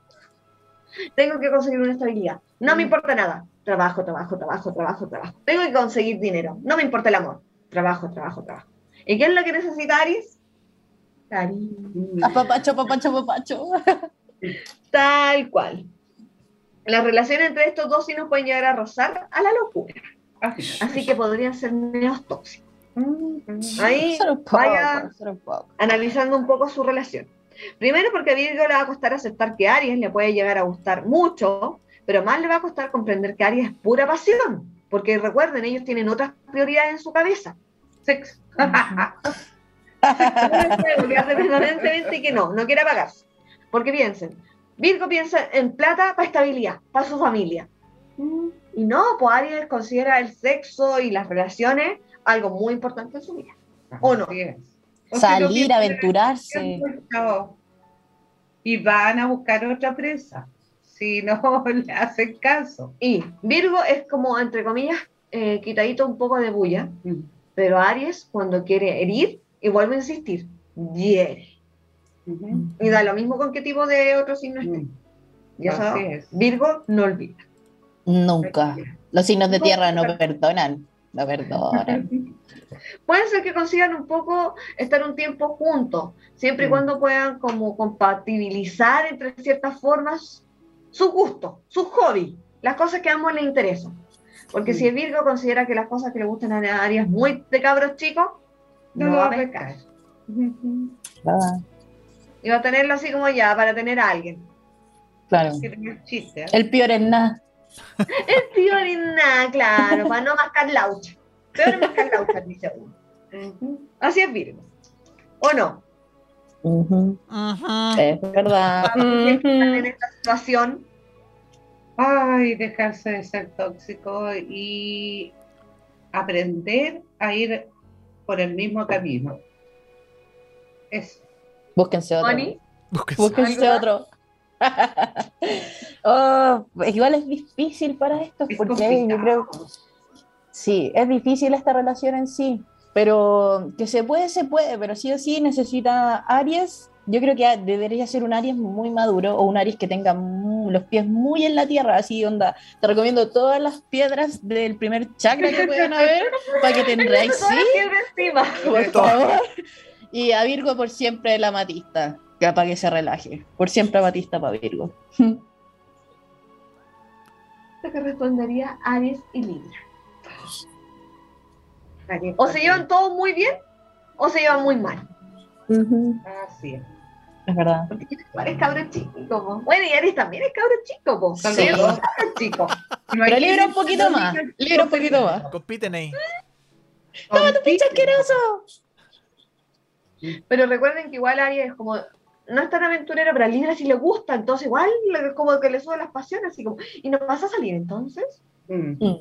Tengo que conseguir una estabilidad. No me Mm. importa nada. Trabajo, trabajo, trabajo, trabajo, trabajo. Tengo que conseguir dinero. No me importa el amor. Trabajo, trabajo, trabajo. ¿Y qué es lo que necesita Aries? Cariño. Papacho, papacho, papacho. Tal cual. Las relaciones entre estos dos signos pueden llegar a rozar a la locura. Así que podrían ser medios tóxicos. Ahí un poco, vaya analizando un poco su relación. Primero porque a Virgo le va a costar aceptar que Aries le puede llegar a gustar mucho, pero más le va a costar comprender que Aries es pura pasión. Porque recuerden, ellos tienen otras prioridades en su cabeza. Sexo. (laughs) Permanentemente que no, no quiere apagarse. Porque piensen, Virgo piensa en plata para estabilidad, para su familia. Y no, pues Aries considera el sexo y las relaciones algo muy importante en su vida. ¿O no? O si no Salir, aventurarse. Y van a buscar otra presa. Si no (laughs) le hacen caso. Y Virgo es como, entre comillas, eh, quitadito un poco de bulla, pero Aries, cuando quiere herir, y vuelve a insistir, hiere. Ujú. Y da lo mismo con qué tipo de otro signo esté. Mm. Ya sabes, es. Virgo no olvida. Nunca. Los signos de tierra no perdonan. No perdonan. (laughs) Puede ser que consigan un poco estar un tiempo juntos, siempre y Mm. cuando puedan como compatibilizar entre ciertas formas sus gustos, sus hobbies, las cosas que a ambos les interesan. Porque Mm. si el Virgo considera que las cosas que le gustan a Aries muy de cabros chicos, No no, lo va a pescar. ¿Verdad? Y va a tenerlo así como ya, para tener a alguien. Claro. Chiste, ¿eh? El peor es nada. (laughs) El tío ni nada, claro, para no mascar laucha. Peor es mascar laucha, dice uno. Así es Virgo. ¿O no? Ujú. Es verdad. En esta situación, Ay, dejarse de ser tóxico y aprender a ir por el mismo camino. Eso. Búsquense otro. Moni. Búsquense ¿Algo otro. (laughs) oh, igual es difícil para esto Es porque complicado. yo creo sí, es difícil esta relación en sí, pero que se puede, se puede, pero sí o sí necesita Aries. Yo creo que debería ser un Aries muy maduro o un Aries que tenga los pies muy en la tierra, así onda. Te recomiendo todas las piedras del primer chakra que puedan haber para que te (laughs) enraices, todas las piedras encima. por favor. Y a Virgo por siempre la matista, que para que se relaje. Por siempre amatista para Virgo. (laughs) Esto que respondería Aries y Libra. O se llevan todos muy bien o se llevan muy mal. Así es. Es verdad. Porque igual es cabro chico. po. Bueno, y Aries también es cabro chico. Po. Sí. También es cabro chico. Pero Libra un poquito más. Libra un poquito más. Compiten ahí. ¡Toma tu ¡Pinche asqueroso! Pero recuerden que igual Aries es como, no es tan aventurero, pero a Libra sí le gusta, entonces igual le- como que le sube las pasiones, así como, y no vas a salir entonces, Mm. Mm.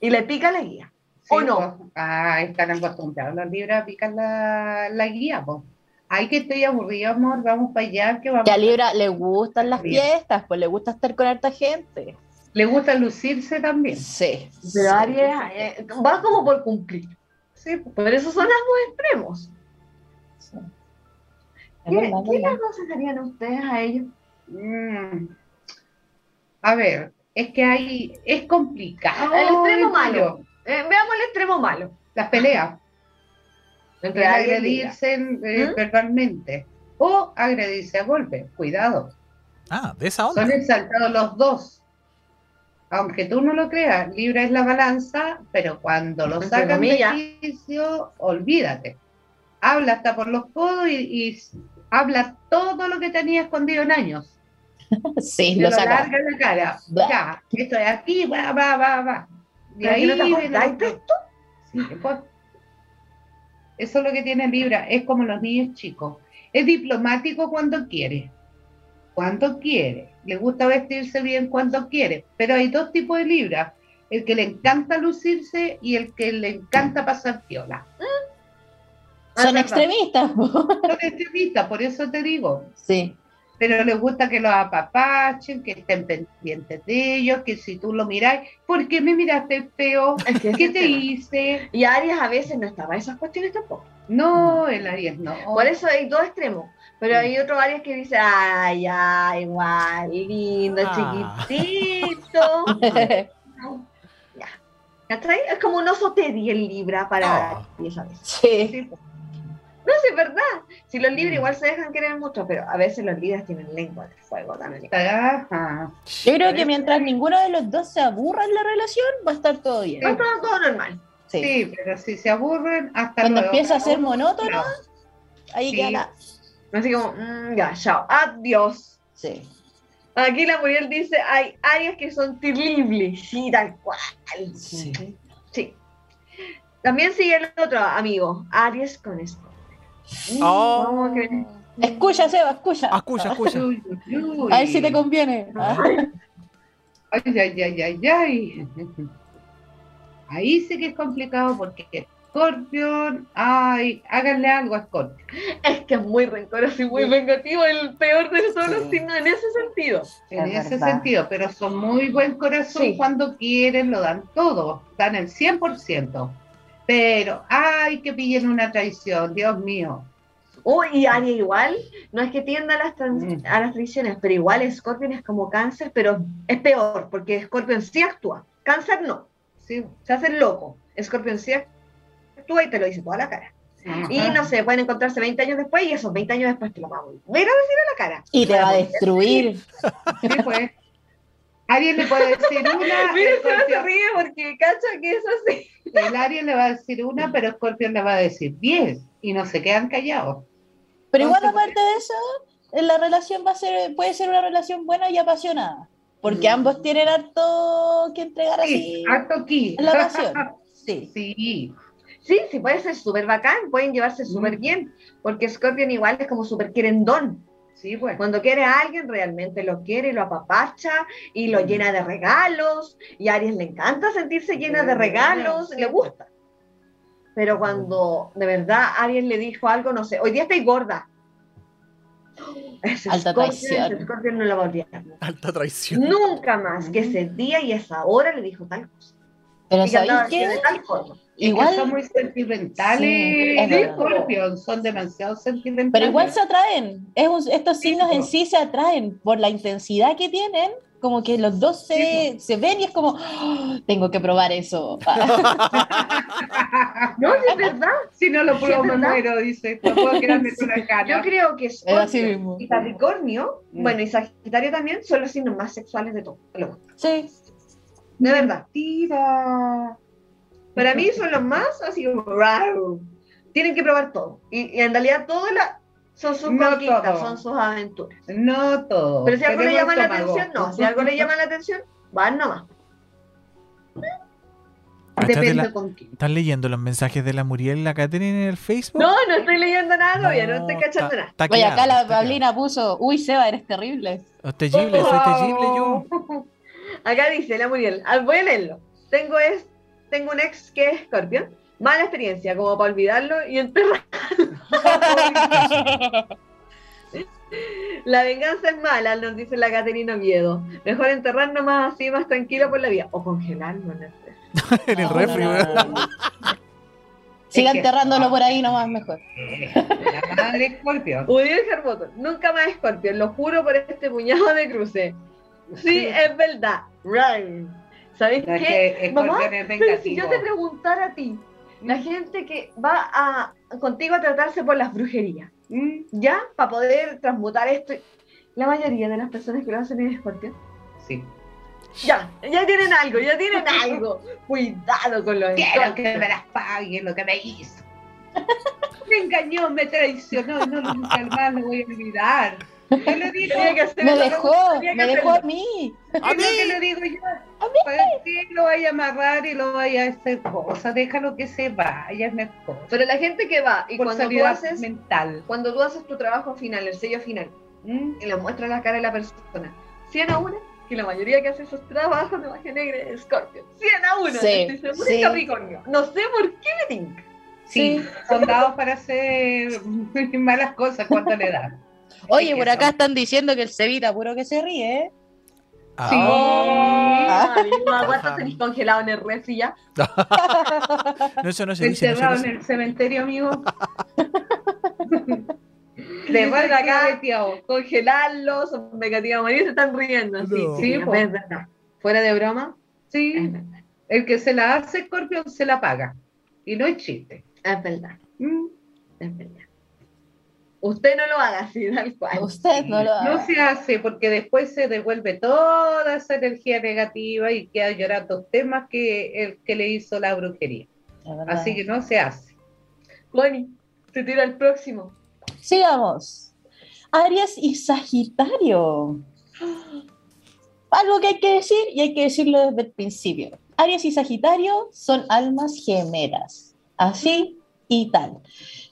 y le pica la guía. Sí, ¿O no? pues. Ah, están acostumbrados los libros a picar la, la guía, pues. Ay, que estoy aburrido, amor, vamos para allá, que vamos. Que a Libra le gustan las Bien. fiestas, pues le gusta estar con harta gente. Le gusta lucirse también. Sí. Pero sí. Aries eh, va como por cumplir. Sí, pues. Por eso son ambos extremos. Sí. Es ¿Qué, verdad, ¿qué verdad. le aconsejarían ustedes a ellos? Mm. A ver, es que hay, es complicado. El extremo malo. Eh, veamos el extremo malo. Las peleas. Libra. agredirse eh, ¿Mm? verbalmente. O agredirse a golpe. Cuidado. Ah, de esa onda. Son exaltados los dos. Aunque tú no lo creas, Libra es la balanza, pero cuando lo sacan de juicio, olvídate. Habla hasta por los codos y, y habla todo lo que tenía escondido en años. (laughs) Sí, lo lo saca. larga en la cara. Ya, esto es aquí, va, va, va, va. Y ¿Pero ahí no te esto. Sí, pues. Eso es lo que tiene Libra, es como los niños chicos. Es diplomático cuando quiere, cuando quiere. Le gusta vestirse bien cuando quiere. Pero hay dos tipos de Libra. El que le encanta lucirse y el que le encanta pasar piola. Son extremistas. Son extremistas, por eso te digo. Sí. Pero les gusta que los apapachen, que estén pendientes de ellos, que si tú lo miras, ¿por qué me miraste feo? (laughs) ¿Qué te hice? Y Aries a veces no estaba en esas cuestiones tampoco. No, el Aries no. Por eso hay dos extremos. Pero hay otro Aries que dice, ay, ay, igual, lindo, Ah. chiquitito. (laughs) ya. ¿Cachai? Es como un oso Teddy el Libra para Oh. Aries a veces. sí. Sí, pues. No, sí, es verdad. Si los Libras igual se dejan querer mucho, pero a veces los Libras tienen lengua de fuego también. Ajá. Yo creo que mientras ninguno de los dos se aburra en la relación, va a estar todo bien. No es todo, todo normal. Sí. Sí, pero si se aburren, hasta Cuando luego. empieza a ser No, monótono, no. ahí Sí. queda la... Así como, mm, ya, chao, adiós. Sí. Aquí la Muriel dice, hay Aries que son terribles. Sí, tal cual. Sí. Sí. También sigue el otro amigo, Aries con esto. Oh. Escucha, Seba, escucha. Ah, Escucha, escucha. A ver si te conviene. Ah. Ay, ay, ay, ay, ay. Ahí sí que es complicado porque Scorpion, ay, háganle algo a Scorpion. Es que es muy rencoroso y muy vengativo, el peor de todos los Sí. signos en ese sentido. En Es ese verdad. sentido, pero son muy buen corazón Sí. cuando quieren, lo dan todo, dan el 100%. Pero, ay, que pillen una traición, Dios mío. Uy, y Aries igual, no es que tienda a las, trans- Mm. a las traiciones, pero igual Scorpion es como cáncer, pero es peor, porque Scorpion sí actúa, cáncer no, Sí. se hace el loco. Scorpion sí actúa y te lo dice toda la cara. Y no sé, pueden encontrarse 20 años después y esos 20 años después te lo va a volver a decir a la cara. Y te va a destruir. Sí, pues. Alguien le puede decir (laughs) una, Mira, se ríe porque cacha que es así. el Aries le va a decir una, pero Scorpion le va a decir 10 y no se quedan callados. Pero igual aparte de eso, en la relación va a ser, puede ser una relación buena y apasionada. Porque Mm. ambos tienen harto que entregar Sí, así harto aquí. en la pasión. (laughs) Sí. Sí, Sí, sí, puede ser súper bacán, pueden llevarse súper Mm. bien, porque Scorpion igual es como súper querendón. Sí, pues. Cuando quiere a alguien, realmente lo quiere, lo apapacha y lo Mm. llena de regalos. Y a Aries le encanta sentirse llena de Mm, regalos, sí. le gusta. Pero cuando de verdad Aries le dijo algo, no sé, hoy día estoy gorda. (gasps) Ese Alta Scorpion, traición. no lo va a olvidar. Alta traición. Nunca más que ese día y esa hora le dijo tal cosa. Pero Y de tal forma. Igual, Es que son muy sentimentales. Sí. Scorpion, son demasiado sentimentales. pero igual se atraen. Es un- estos Sí, signos en sí se atraen por la intensidad que tienen. Como que los dos se, se ven y es como, "Oh, tengo que probar eso. (laughs) No, es verdad. si no lo pruebo, me muero, dice. No puedo quedarme con la Yo cara. creo que Scorpio y Capricornio, Mm. bueno, y Sagitario también, son los signos más sexuales de todos. Sí. De verdad. Mentira. Para mí son los más así como "Rau". Tienen que probar todo. Y, y en realidad todo la, son sus No conquistas, todo. son sus aventuras. No todo. Pero si algo le llama la atención, no. Si algo le llama la atención, van nomás. ¿Estás, de Depende la- con quién. estás leyendo los mensajes de la Muriel y la Catherine en el Facebook? No, no estoy leyendo nada todavía, no, estoy cachando nada. Oye, acá la. Pablina puso, uy, Seba, eres terrible. Oh, Terrible, soy terrible yo. (laughs) Acá dice la Muriel, ah, voy a leerlo. Tengo, es, tengo un ex que es Scorpion. Mala experiencia, como para olvidarlo y enterrarlo. (laughs) La venganza es mala, nos dice la Caterina Oviedo. Mejor enterrar nomás así, más tranquilo por la vida. O congelarlo (laughs) en el refri. en el refri, weón. Siga Es que- enterrándolo por ahí nomás mejor. La madre Scorpio. Udiel Hermoso, nunca más Scorpion, lo juro por este puñado de cruces. Sí, es verdad. Right. ¿Sabéis No, es qué? que Mamá, es Pero si yo te preguntara a ti, la gente que va a, contigo a tratarse por las brujerías, Mm, ¿ya? Para poder transmutar esto. La mayoría de las personas que lo hacen es Scorpion. Sí. Ya, ya tienen algo, ya tienen algo. (laughs) Cuidado con los Quiero que me las paguen lo que me hizo. (laughs) Me engañó, me traicionó no nunca más lo voy a olvidar. Yo le digo, Tenía que hacer Me dejó, que me dejó a mí. es lo que le digo yo. ¿Para qué lo vaya a amarrar y lo vaya a hacer cosas? Déjalo que se vaya, es mejor. Pero la gente que va y Por cuando tú haces, mental. cuando tú haces tu trabajo final, el sello final, ¿Mm? y le muestras la cara de la persona, 100 a 1, que la mayoría que hace esos trabajos de magia negra es Scorpio. 100 a 1, Sí, sí. Capricornio. No sé por qué me tinca. Sí, son dados para hacer (laughs) malas cosas cuando le dan. Oye, por acá están diciendo que el Cevita puro que se ríe, ¿eh? Sí. Ah, amigo, ¿cuánto Ajá. tenéis congelado en el refri ya? (laughs) no, eso no se dice. No se Encerrado en el cementerio, amigo. (laughs) De De verdad acá, acá. congelarlos, negativa morir, se están riendo. No. Sí, Sí, es verdad. Fuera de broma, Sí, el que se la hace Scorpio se la paga. Y no es chiste. Es verdad, ¿Mm? es verdad. Usted no lo haga así, tal cual. Usted no lo No se hace porque después se devuelve toda esa energía negativa y queda llorando usted más que el que le hizo la brujería. Así que no se hace. Connie, te tira el próximo. Sigamos. Aries y Sagitario. (gasps) Algo que hay que decir y hay que decirlo desde el principio. Aries y Sagitario son almas gemelas. Así y tal.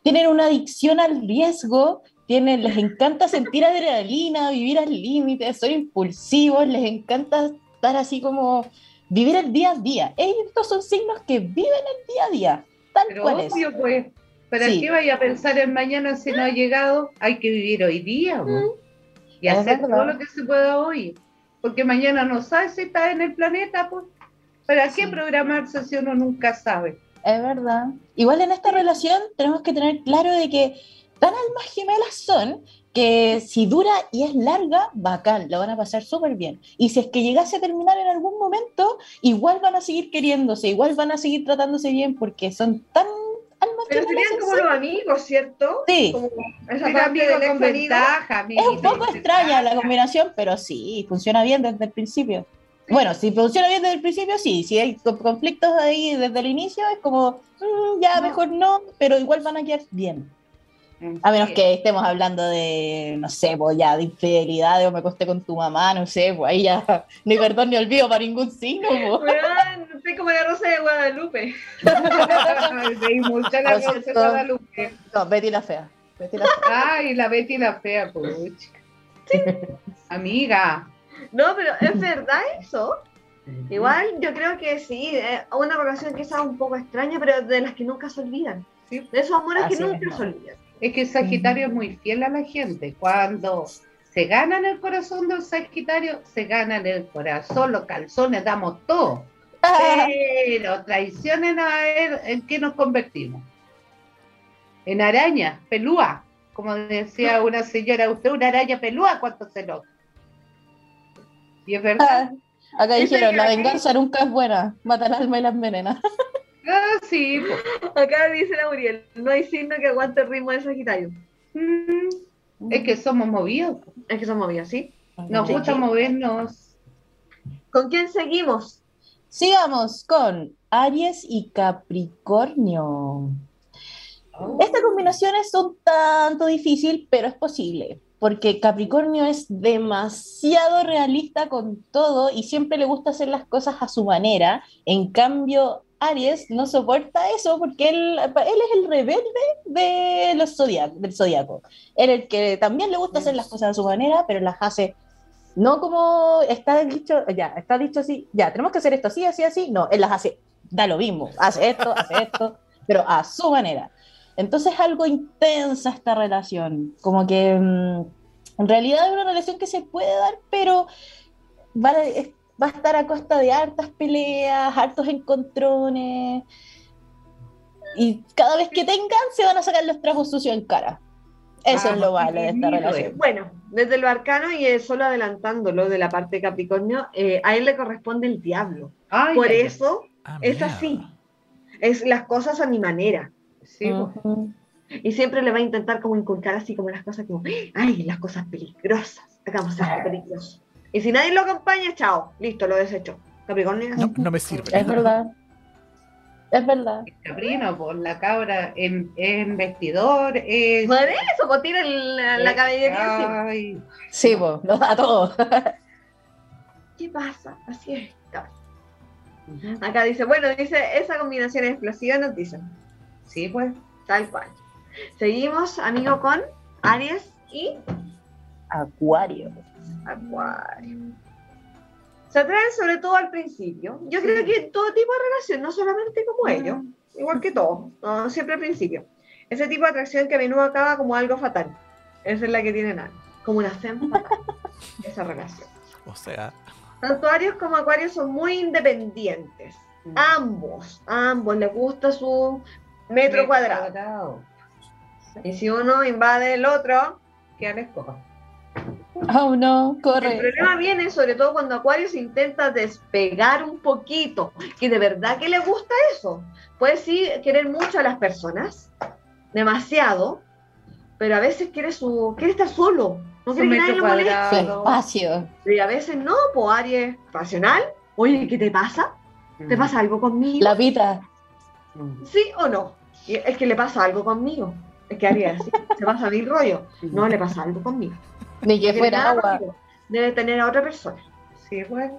Tienen una adicción al riesgo, tienen, les encanta sentir adrenalina, vivir al límite, son impulsivos, les encanta estar así como vivir el día a día. Estos son signos que viven el día a día, tal Pero cual es. obvio, pues, ¿para Sí. qué vaya a pensar en mañana si no ha llegado? Hay que vivir hoy día, ¿no? Y Es hacer verdad. todo lo que se pueda hoy. Porque mañana no sabes si estás en el planeta, pues. ¿Para qué Sí. programarse si uno nunca sabe? Es verdad. Igual en esta relación tenemos que tener claro de que tan almas gemelas son que si dura y es larga, bacán, lo van a pasar súper bien. Y si es que llegase a terminar en algún momento, igual van a seguir queriéndose, igual van a seguir tratándose bien porque son tan almas Pero gemelas. serían como los amigos, ¿cierto? Sí. Como esa parte amigo del con ventaja, Es un poco extraña la ventaja. combinación, pero sí, funciona bien desde el principio. Bueno, si funciona bien desde el principio, sí. Si hay co- conflictos ahí desde el inicio, es como, mm, ya No. mejor no, pero igual van a quedar bien. A menos Sí. que estemos hablando de, no sé, pues ya de infidelidad o me acosté con tu mamá, no sé, pues ahí ya (laughs) ni perdón ni olvido para ningún signo. pues. Weón, estoy como la rosa de Guadalupe. (laughs) Reí mucho la Rosa de. Guadalupe. No, Betty la fea. Betty la fea. Ay, la Betty la fea, pucha. Amiga. No, pero es (laughs) verdad eso. Igual yo creo que sí, eh, una relación quizás un poco extraña, pero de las que nunca se olvidan. Sí. De esos amores Así que nunca se olvidan. Es que Sagitario es muy fiel a la gente. Cuando se gana en el corazón del Sagitario, se gana en el corazón, los calzones, damos todo. Pero (laughs) traicionen a él, ¿en qué nos convertimos? En araña, pelúa. Como decía una señora, usted una araña pelúa, ¿cuánto se lo? Y es verdad. Acá Dice dijeron, la venganza nunca es buena, mata el alma y la envenena. (laughs) Ah, sí. Acá dice la Muriel, no hay signo que aguante el ritmo de Sagitario. Mm, es que somos movidos. Es que son movidos, ¿sí? Nos Sí. gusta movernos. ¿Con quién seguimos? Sigamos con Aries y Capricornio. Esta combinación es un tanto difícil, pero es posible, porque Capricornio es demasiado realista con todo y siempre le gusta hacer las cosas a su manera. En cambio, Aries no soporta eso porque él, él es el rebelde de los zodiac- del zodiaco. Él es el que también le gusta hacer las cosas a su manera, pero las hace no como está dicho, ya, está dicho así, ya, tenemos que hacer esto así, así, así. No, él las hace, da lo mismo, hace esto, hace esto, (laughs) pero a su manera. Entonces es algo intensa esta relación, como que mm, en realidad es una relación que se puede dar, pero va a, es- va a estar a costa de hartas peleas, hartos encontrones, y cada vez que tengan se van a sacar los trapos sucios en cara. Eso Ah, es lo malo de esta relación. Bueno, desde lo arcano y eh, solo adelantándolo de la parte de Capricornio, eh, a él le corresponde el diablo. Ay, Por ay, eso Ah, es así. Es las cosas a mi manera. Sí. Ujú. Y siempre le va a intentar como inculcar así como las cosas como, ay, las cosas peligrosas. Hagamos esto peligroso. Y si nadie lo acompaña, chao. Listo, lo desecho. Capricornio. No, no me sirve. Es verdad. Es verdad. el cabrino, por la cabra en, en vestidor, es... Por eso, pues tira la, la caballería. Ay, Sí, pues, nos da todo. (laughs) ¿Qué pasa? Así es. Acá dice, bueno, dice, esa combinación explosiva nos dicen. Sí, pues. Tal cual. Seguimos, amigo, con Aries y Acuario. Acuario. Se atraen sobre todo al principio. Yo creo que todo tipo de relación, no solamente como ellos, igual que todos, no, siempre al principio. Ese tipo de atracción que a menudo acaba como algo fatal. Esa es la que tienen Aries, como una femme fatal, (laughs) esa relación. O sea, Tanto Aries como Acuario son muy independientes. Ambos, ambos les gusta su metro cuadrado. Y si uno invade el otro, Que la escoba. Oh, no, El corre. problema viene sobre todo cuando Acuario se intenta despegar un poquito, que de verdad que le gusta eso. Puede sí querer mucho a las personas, demasiado, pero a veces quiere su quiere estar solo, no Su quiere que nadie lo moleste. Su espacio. Y a veces no, pues Aries racional. Oye, ¿qué te pasa? ¿Te pasa algo conmigo? La pita. Mm. ¿Sí o no? Y es que le pasa algo conmigo. Es que Aries así, (laughs) se pasa mil rollo. No le pasa algo conmigo. Ni que fuera agua. conmigo. Debe tener a otra persona. Sí, pues.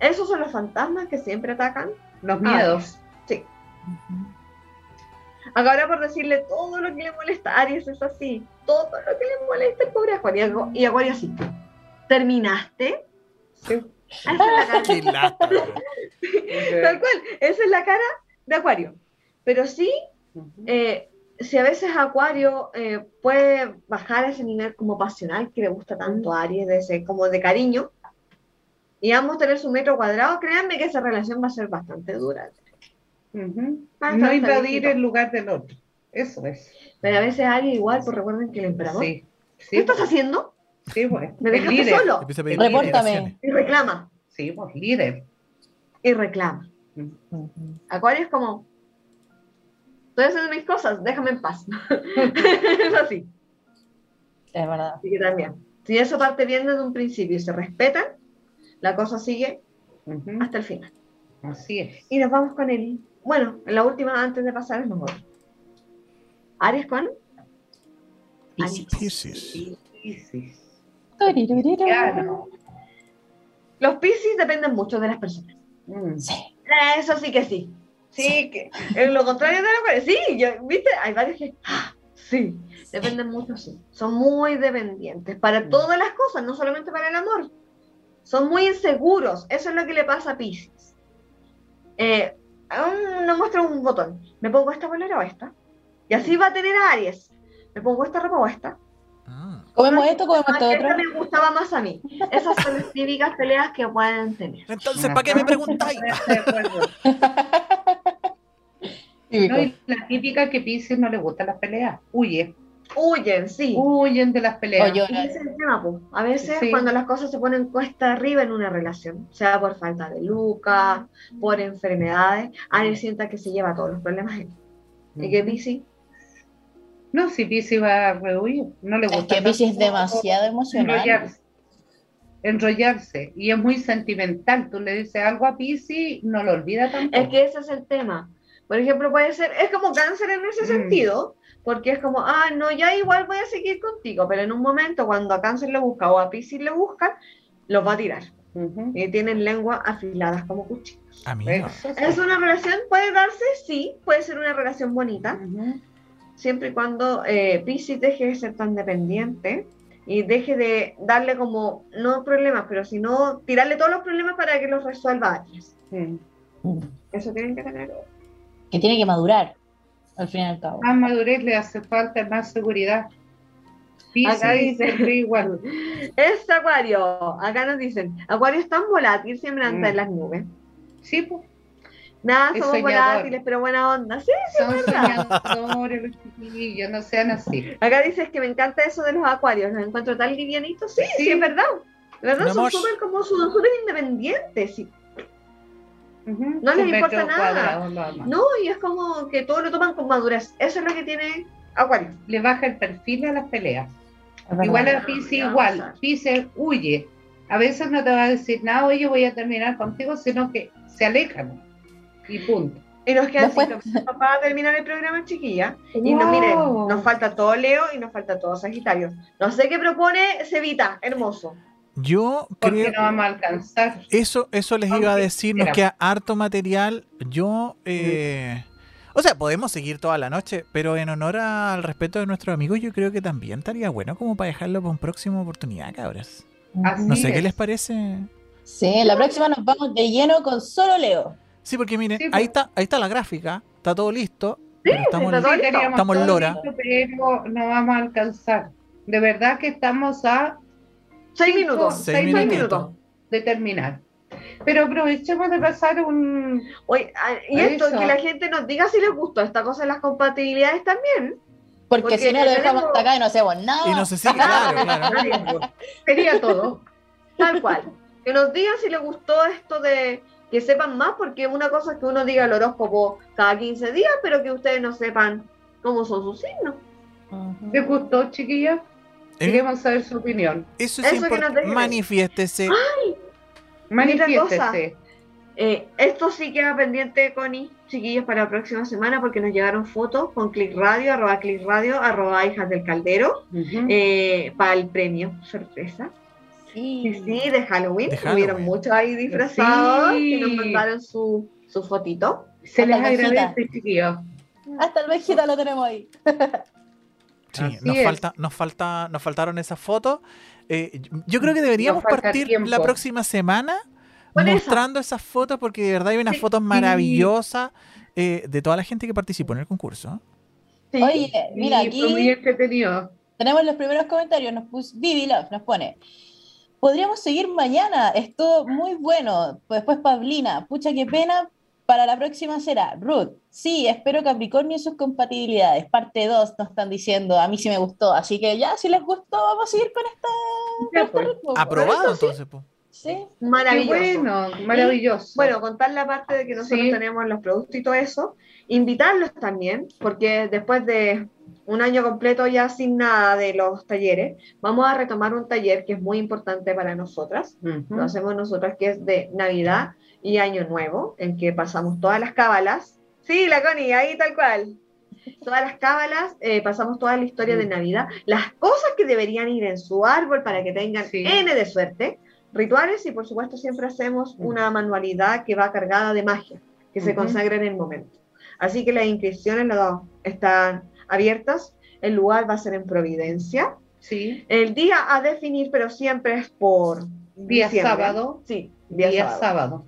Esos son los fantasmas que siempre atacan Los miedos. Sí. Ahora por decirle todo lo que le molesta a Aries es así. Todo lo que le molesta el pobre Acuario. Y Acuario así. ¿Terminaste? Sí. Esa es la (laughs) cara. qué lata. (laughs) Tal cual. Esa es la cara de Acuario. Pero sí, eh, si a veces Acuario eh, puede bajar a ese nivel como pasional que le gusta tanto a Aries, de ese, como de cariño, y ambos tener su metro cuadrado, créanme que esa relación va a ser bastante dura. Ujú. Va a No invadir el lugar del otro. Eso es. Pero a veces Aries igual, pues recuerden que el emperador. Sí. ¿Qué estás pues. haciendo? Sí, pues. ¿Me dejaste líder. solo? Empieza a pedir Repórtame. Y reclama, Sí, pues, líder. y reclama. Acuario es como, estoy haciendo mis cosas, déjame en paz. (laughs) es así. Es verdad. Así que también, si eso parte bien desde un principio y se respetan, la cosa sigue hasta el final. Así es. Y nos vamos con el, bueno, en la última antes de pasar es nosotros. Aries con. Turiruriru. Claro. Los Piscis dependen mucho de las personas. Mm. Sí. Eso sí que sí. Sí, que en lo contrario de lo que sí, yo, viste, hay varios que ah, sí, dependen mucho, sí. Son muy dependientes para Mm. todas las cosas, no solamente para el amor. Son muy inseguros, eso es lo que le pasa a Pisces. Eh, aún no muestra un botón. ¿Me pongo esta bolera o esta? Y así va a tener a Aries. ¿Me pongo esta ropa o esta? Ah, Comemos esto, comemos esto esta otro. me gustaba más a mí. Esas son las típicas peleas que pueden tener. Entonces, ¿para qué me preguntáis? (laughs) No, y la típica que Pisces no le gustan las peleas. Huye. Huyen, sí. Huyen de las peleas. O yo- Y ese es el tema, po. A veces Sí. cuando las cosas se ponen cuesta arriba en una relación, sea por falta de lucas, por enfermedades, Aries sienta que se lleva todos los problemas él. Y que Piscis, No, si Pisces va a rehuir. No le Es gusta. que Piscis es demasiado emocional. Enrollarse. Enrollarse. Y es muy sentimental. Tú le dices algo a Pisces, no lo olvida tampoco. es que ese es el tema. Por ejemplo, puede ser, es como cáncer en ese Mm. sentido, porque es como, ah, no, ya igual voy a seguir contigo, pero en un momento cuando a cáncer le busca o a Piscis le buscan, los va a tirar. Y tienen lengua afiladas como cuchillos. Amigo. Eso sí. ¿Es una relación? ¿Puede darse? Sí, puede ser una relación bonita. Siempre y cuando eh, Piscis deje de ser tan dependiente y deje de darle como, no problemas, pero sino tirarle todos los problemas para que los resuelva. Sí. Eso tienen que tener. Que tiene que madurar, al fin y al cabo. Más madurez le hace falta más seguridad. Pisces Acá dice- siempre igual. (laughs) Es Acuario. Acá nos dicen, Acuario es tan volátil, siempre anda Mm. en las nubes. Sí, pues. Nada, Es somos soñador. volátiles, pero buena onda. Sí, Son verdad. soñadores los chiquillos, no sean así. acá dices que me encanta eso de los acuarios, los encuentro tan livianitos. Sí, sí, Sí. es verdad. De verdad, Mi son súper como son súper independientes. sí. No les importa nada. cuadrado. No, y es como que todo lo toman con madurez. Eso es lo que tiene Acuario. Le baja el perfil a las peleas. Verdad. Igual a Pisces, igual. Pisces huye. A veces no te va a decir nada, oye, voy a terminar contigo, sino que se alejan. Y punto. Y nos quedan Después- cinco para terminar el programa, chiquilla. Y no, Wow. miren, nos falta todo Leo y nos falta todo Sagitario. No sé qué propone Cevita, hermoso. Yo Porque creo. no vamos a alcanzar. Eso, eso les iba a decir, nos queda harto material. Yo, eh, o sea, podemos seguir toda la noche, pero en honor al respeto de nuestros amigos, yo creo que también estaría bueno como para dejarlo para una próxima oportunidad, cabras. Así No sé qué es. les parece. Sí, la próxima nos vamos de lleno con solo Leo. Sí, porque miren, Sí, ahí pues. está, ahí está la gráfica, está todo listo. pero estamos, está todo Sí, listo. Estamos todo lora. listo, pero no vamos a alcanzar. De verdad que estamos a Seis minutos. Seis minutos de terminar. Pero aprovechemos de pasar un... Oye, y esto, Eso. que la gente nos diga si les gustó esta cosa de las compatibilidades también. Porque, Porque si no lo dejamos tenemos- hasta acá y no hacemos nada. y no sé si, claro, (laughs) claro. Sería todo. Tal cual. Que nos digan si les gustó esto de que sepan más, porque una cosa es que uno diga el horóscopo cada 15 días, pero que ustedes no sepan cómo son sus signos. ¿Les gustó, chiquillos? Eh, Queremos saber su opinión. Eso es Eso que nos importante. dejen. Manifiéstese. Manifiéstese. Eh, esto sí queda pendiente, Connie, chiquillos, para la próxima semana, porque nos llegaron fotos con Click Radio, arroba Click Radio, arroba Hijas del Caldero, eh, para el premio sorpresa. Sí. Sí, sí, de Halloween. De Hubieron Halloween. muchos ahí disfrazados Sí. que nos mandaron su, su fotito. Se les Hasta agradece, chiquillos. Hasta el vejita lo tenemos ahí. (laughs) Sí, nos falta, nos falta, nos faltaron esas fotos. Eh, yo creo que deberíamos partir tiempo. la próxima semana esa. mostrando esas fotos porque de verdad hay unas Sí. fotos maravillosas eh, de toda la gente que participó en el concurso. Sí. Oye, mira, aquí entretenido. tenemos los primeros comentarios. Nos puso Vivi Love, nos pone. Podríamos seguir mañana, estuvo muy bueno. Después Pablina, pucha qué pena. Para la próxima será Ruth. Sí, espero Capricornio y sus compatibilidades. Parte 2 nos están diciendo, a mí sí me gustó. Así que ya, si les gustó, vamos a seguir con esta. Ya, con este pues. ritmo. Aprobado eso sí. entonces. po. Sí. Qué Maravilloso. bueno, maravilloso. Bueno, contar la parte de que nosotros Sí. tenemos los productos y todo eso, invitarlos también, porque después de un año completo ya sin nada de los talleres, vamos a retomar un taller que es muy importante para nosotras, Ujú. lo hacemos nosotras, que es de Navidad y Año Nuevo, en que pasamos todas las cábalas. Sí, la Connie, ahí tal cual. Todas las cábalas, eh, pasamos toda la historia de Navidad, las cosas que deberían ir en su árbol para que tengan Sí. N de suerte, rituales y por supuesto siempre hacemos una manualidad que va cargada de magia, que se Ujú. consagra en el momento. Así que las inscripciones las- están abiertas, el lugar va a ser en Providencia, Sí, el día a definir, pero siempre es por día diciembre. sábado. Sí, día, Día, sábado. sábado.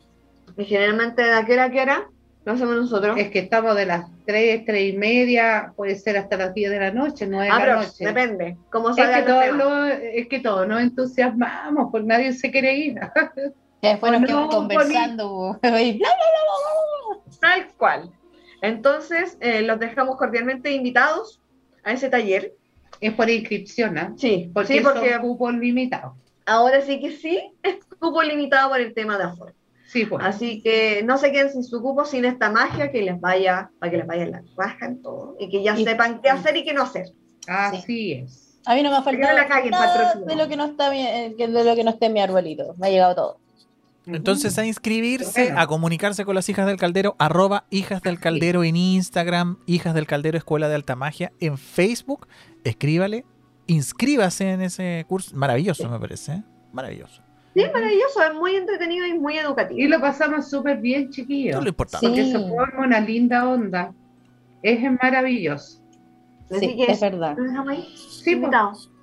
Y generalmente de a qué hora a qué hora lo hacemos nosotros. Es que estamos de las 3, 3 y media, puede ser hasta las 10 de la noche, 9 de Ah, la pero noche. depende, cómo Es que, todos lo- es que todos nos entusiasmamos, pues nadie se quiere ir. Que después nos quedamos conversando. (laughs) y bla, Tal cual. Entonces, eh, los dejamos cordialmente invitados a ese taller. Es por inscripción, ¿ah? Sí, Porque, sí, porque son cupos limitados. ahora sí que sí, es cupo limitado por el tema de aforo. Sí, pues. Así que no se queden sin su cupo, sin esta magia que les vaya, para que les vaya la raja en todo y que ya Y- sepan qué hacer y qué no hacer. Así es. A mí no me ha faltado la el nada de lo que no está bien- eh, de lo que no esté en mi arbolito. Me ha llegado todo. Entonces a inscribirse, Bueno. a comunicarse con las hijas del caldero, arroba hijas del caldero en Instagram, hijas del caldero Escuela de Alta Magia en Facebook, escríbale, inscríbase en ese curso, maravilloso me parece, ¿eh? maravilloso. Sí, maravilloso, es muy entretenido y muy educativo. Y lo pasamos súper bien, chiquillos. Es lo importante. Sí. Porque se forma una linda onda. Es maravilloso. Sí, que es verdad. dejamos ahí. Sí, pues.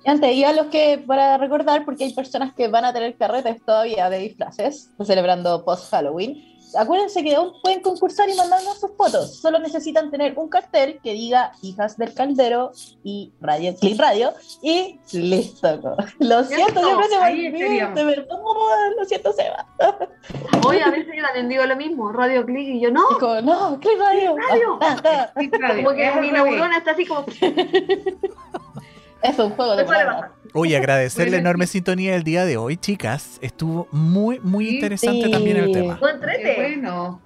antes, y a los que, para recordar, porque hay personas que van a tener carretes todavía de disfraces, celebrando post-Halloween, acuérdense que aún pueden concursar y mandarnos sus fotos. Solo necesitan tener un cartel que diga Hijas del Caldero y Radio Click Radio, y listo. Lo siento, siempre se estaríamos. de verdad, lo siento, Seba. Hoy a veces yo también digo lo mismo, Radio Click, y yo no. No, Click Radio. Radio. Ah, ah, ah. Radio, Como que es mi neurona está así como. (laughs) Es un juego de palabras. Oye, agradecer la enorme sintonía del día de hoy, chicas. Estuvo muy, muy Sí. interesante Sí. también el tema. Qué bueno.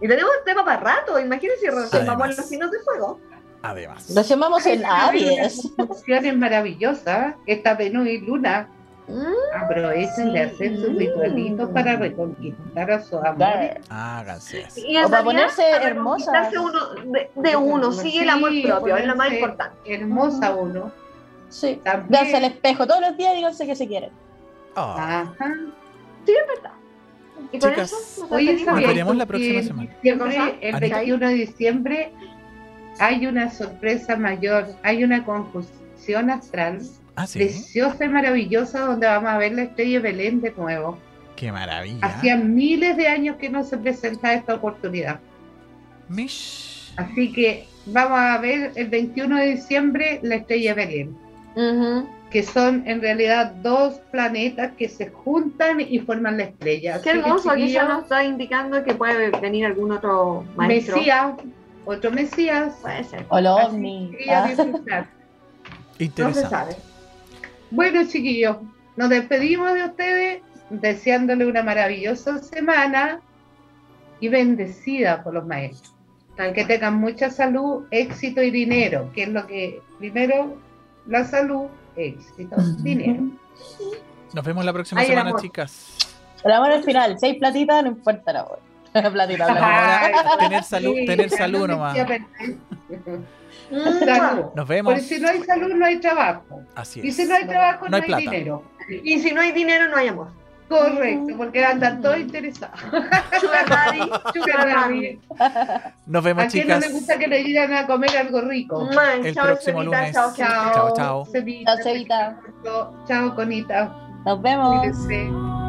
Y tenemos tema para rato. Imagínense si resolvamos los signos de fuego. Además. Nos llamamos en Ay, Aries. Una función es maravillosa. Esta Venus y Luna. Mm, Aprovechen de hacer sus ritualitos para reconquistar a su amor. Háganse. Y O para ponerse conquistarse uno de, de uno, sí, el amor propio, es lo más importante. Hermosa uno. Sí. También. Veanse al espejo todos los días y díganse que se quieren. Oh, Ajá. Y con Chicas, eso despedimos. Nos veremos la próxima semana. el Anita. 21 de diciembre hay una sorpresa mayor, hay una conjunción astral Ah, sí. preciosa y maravillosa donde vamos a ver la estrella de Belén de nuevo. Qué maravilla. Hacía miles de años que no se presentaba esta oportunidad. Mish. Así que vamos a ver el 21 de diciembre la estrella de Que son en realidad dos planetas que se juntan y forman la estrella. Qué Así que, hermoso, aquí ya nos está indicando que puede venir algún otro maestro. Mesías, otro Mesías. Puede ser. O Ah. disfrutar. (laughs) No se sabe. Bueno, chiquillos, nos despedimos de ustedes deseándole una maravillosa semana y bendecida por los maestros. Que tengan mucha salud, éxito y dinero, que es lo que primero, la salud, éxito, dinero. Nos vemos la próxima Ay, semana, amor. chicas. El amor al final, seis platitas, no importa (laughs) la hora. platita, platita. Ahora, tener salud, Sí, tener salud no nomás. Mm, Salud. Nos vemos. Porque si no hay salud, no hay trabajo. Así Y es. si no hay trabajo, No no, hay dinero. Y si no hay dinero, no hay amor. Correcto, porque andan todos interesados. Sugar daddy, (laughs) Sugar daddy. Nos vemos, ¿A quién no le gusta que le digan a comer algo rico? Mua, El chao, próximo Cevita, lunes. Chao. Chao, Chao, chao. Cevita. Chao, Cevita. Chao, Conita. Nos vemos. Cuídense.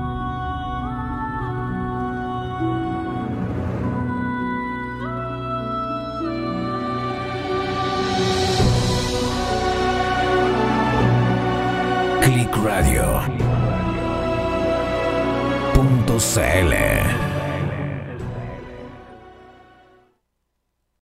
CL.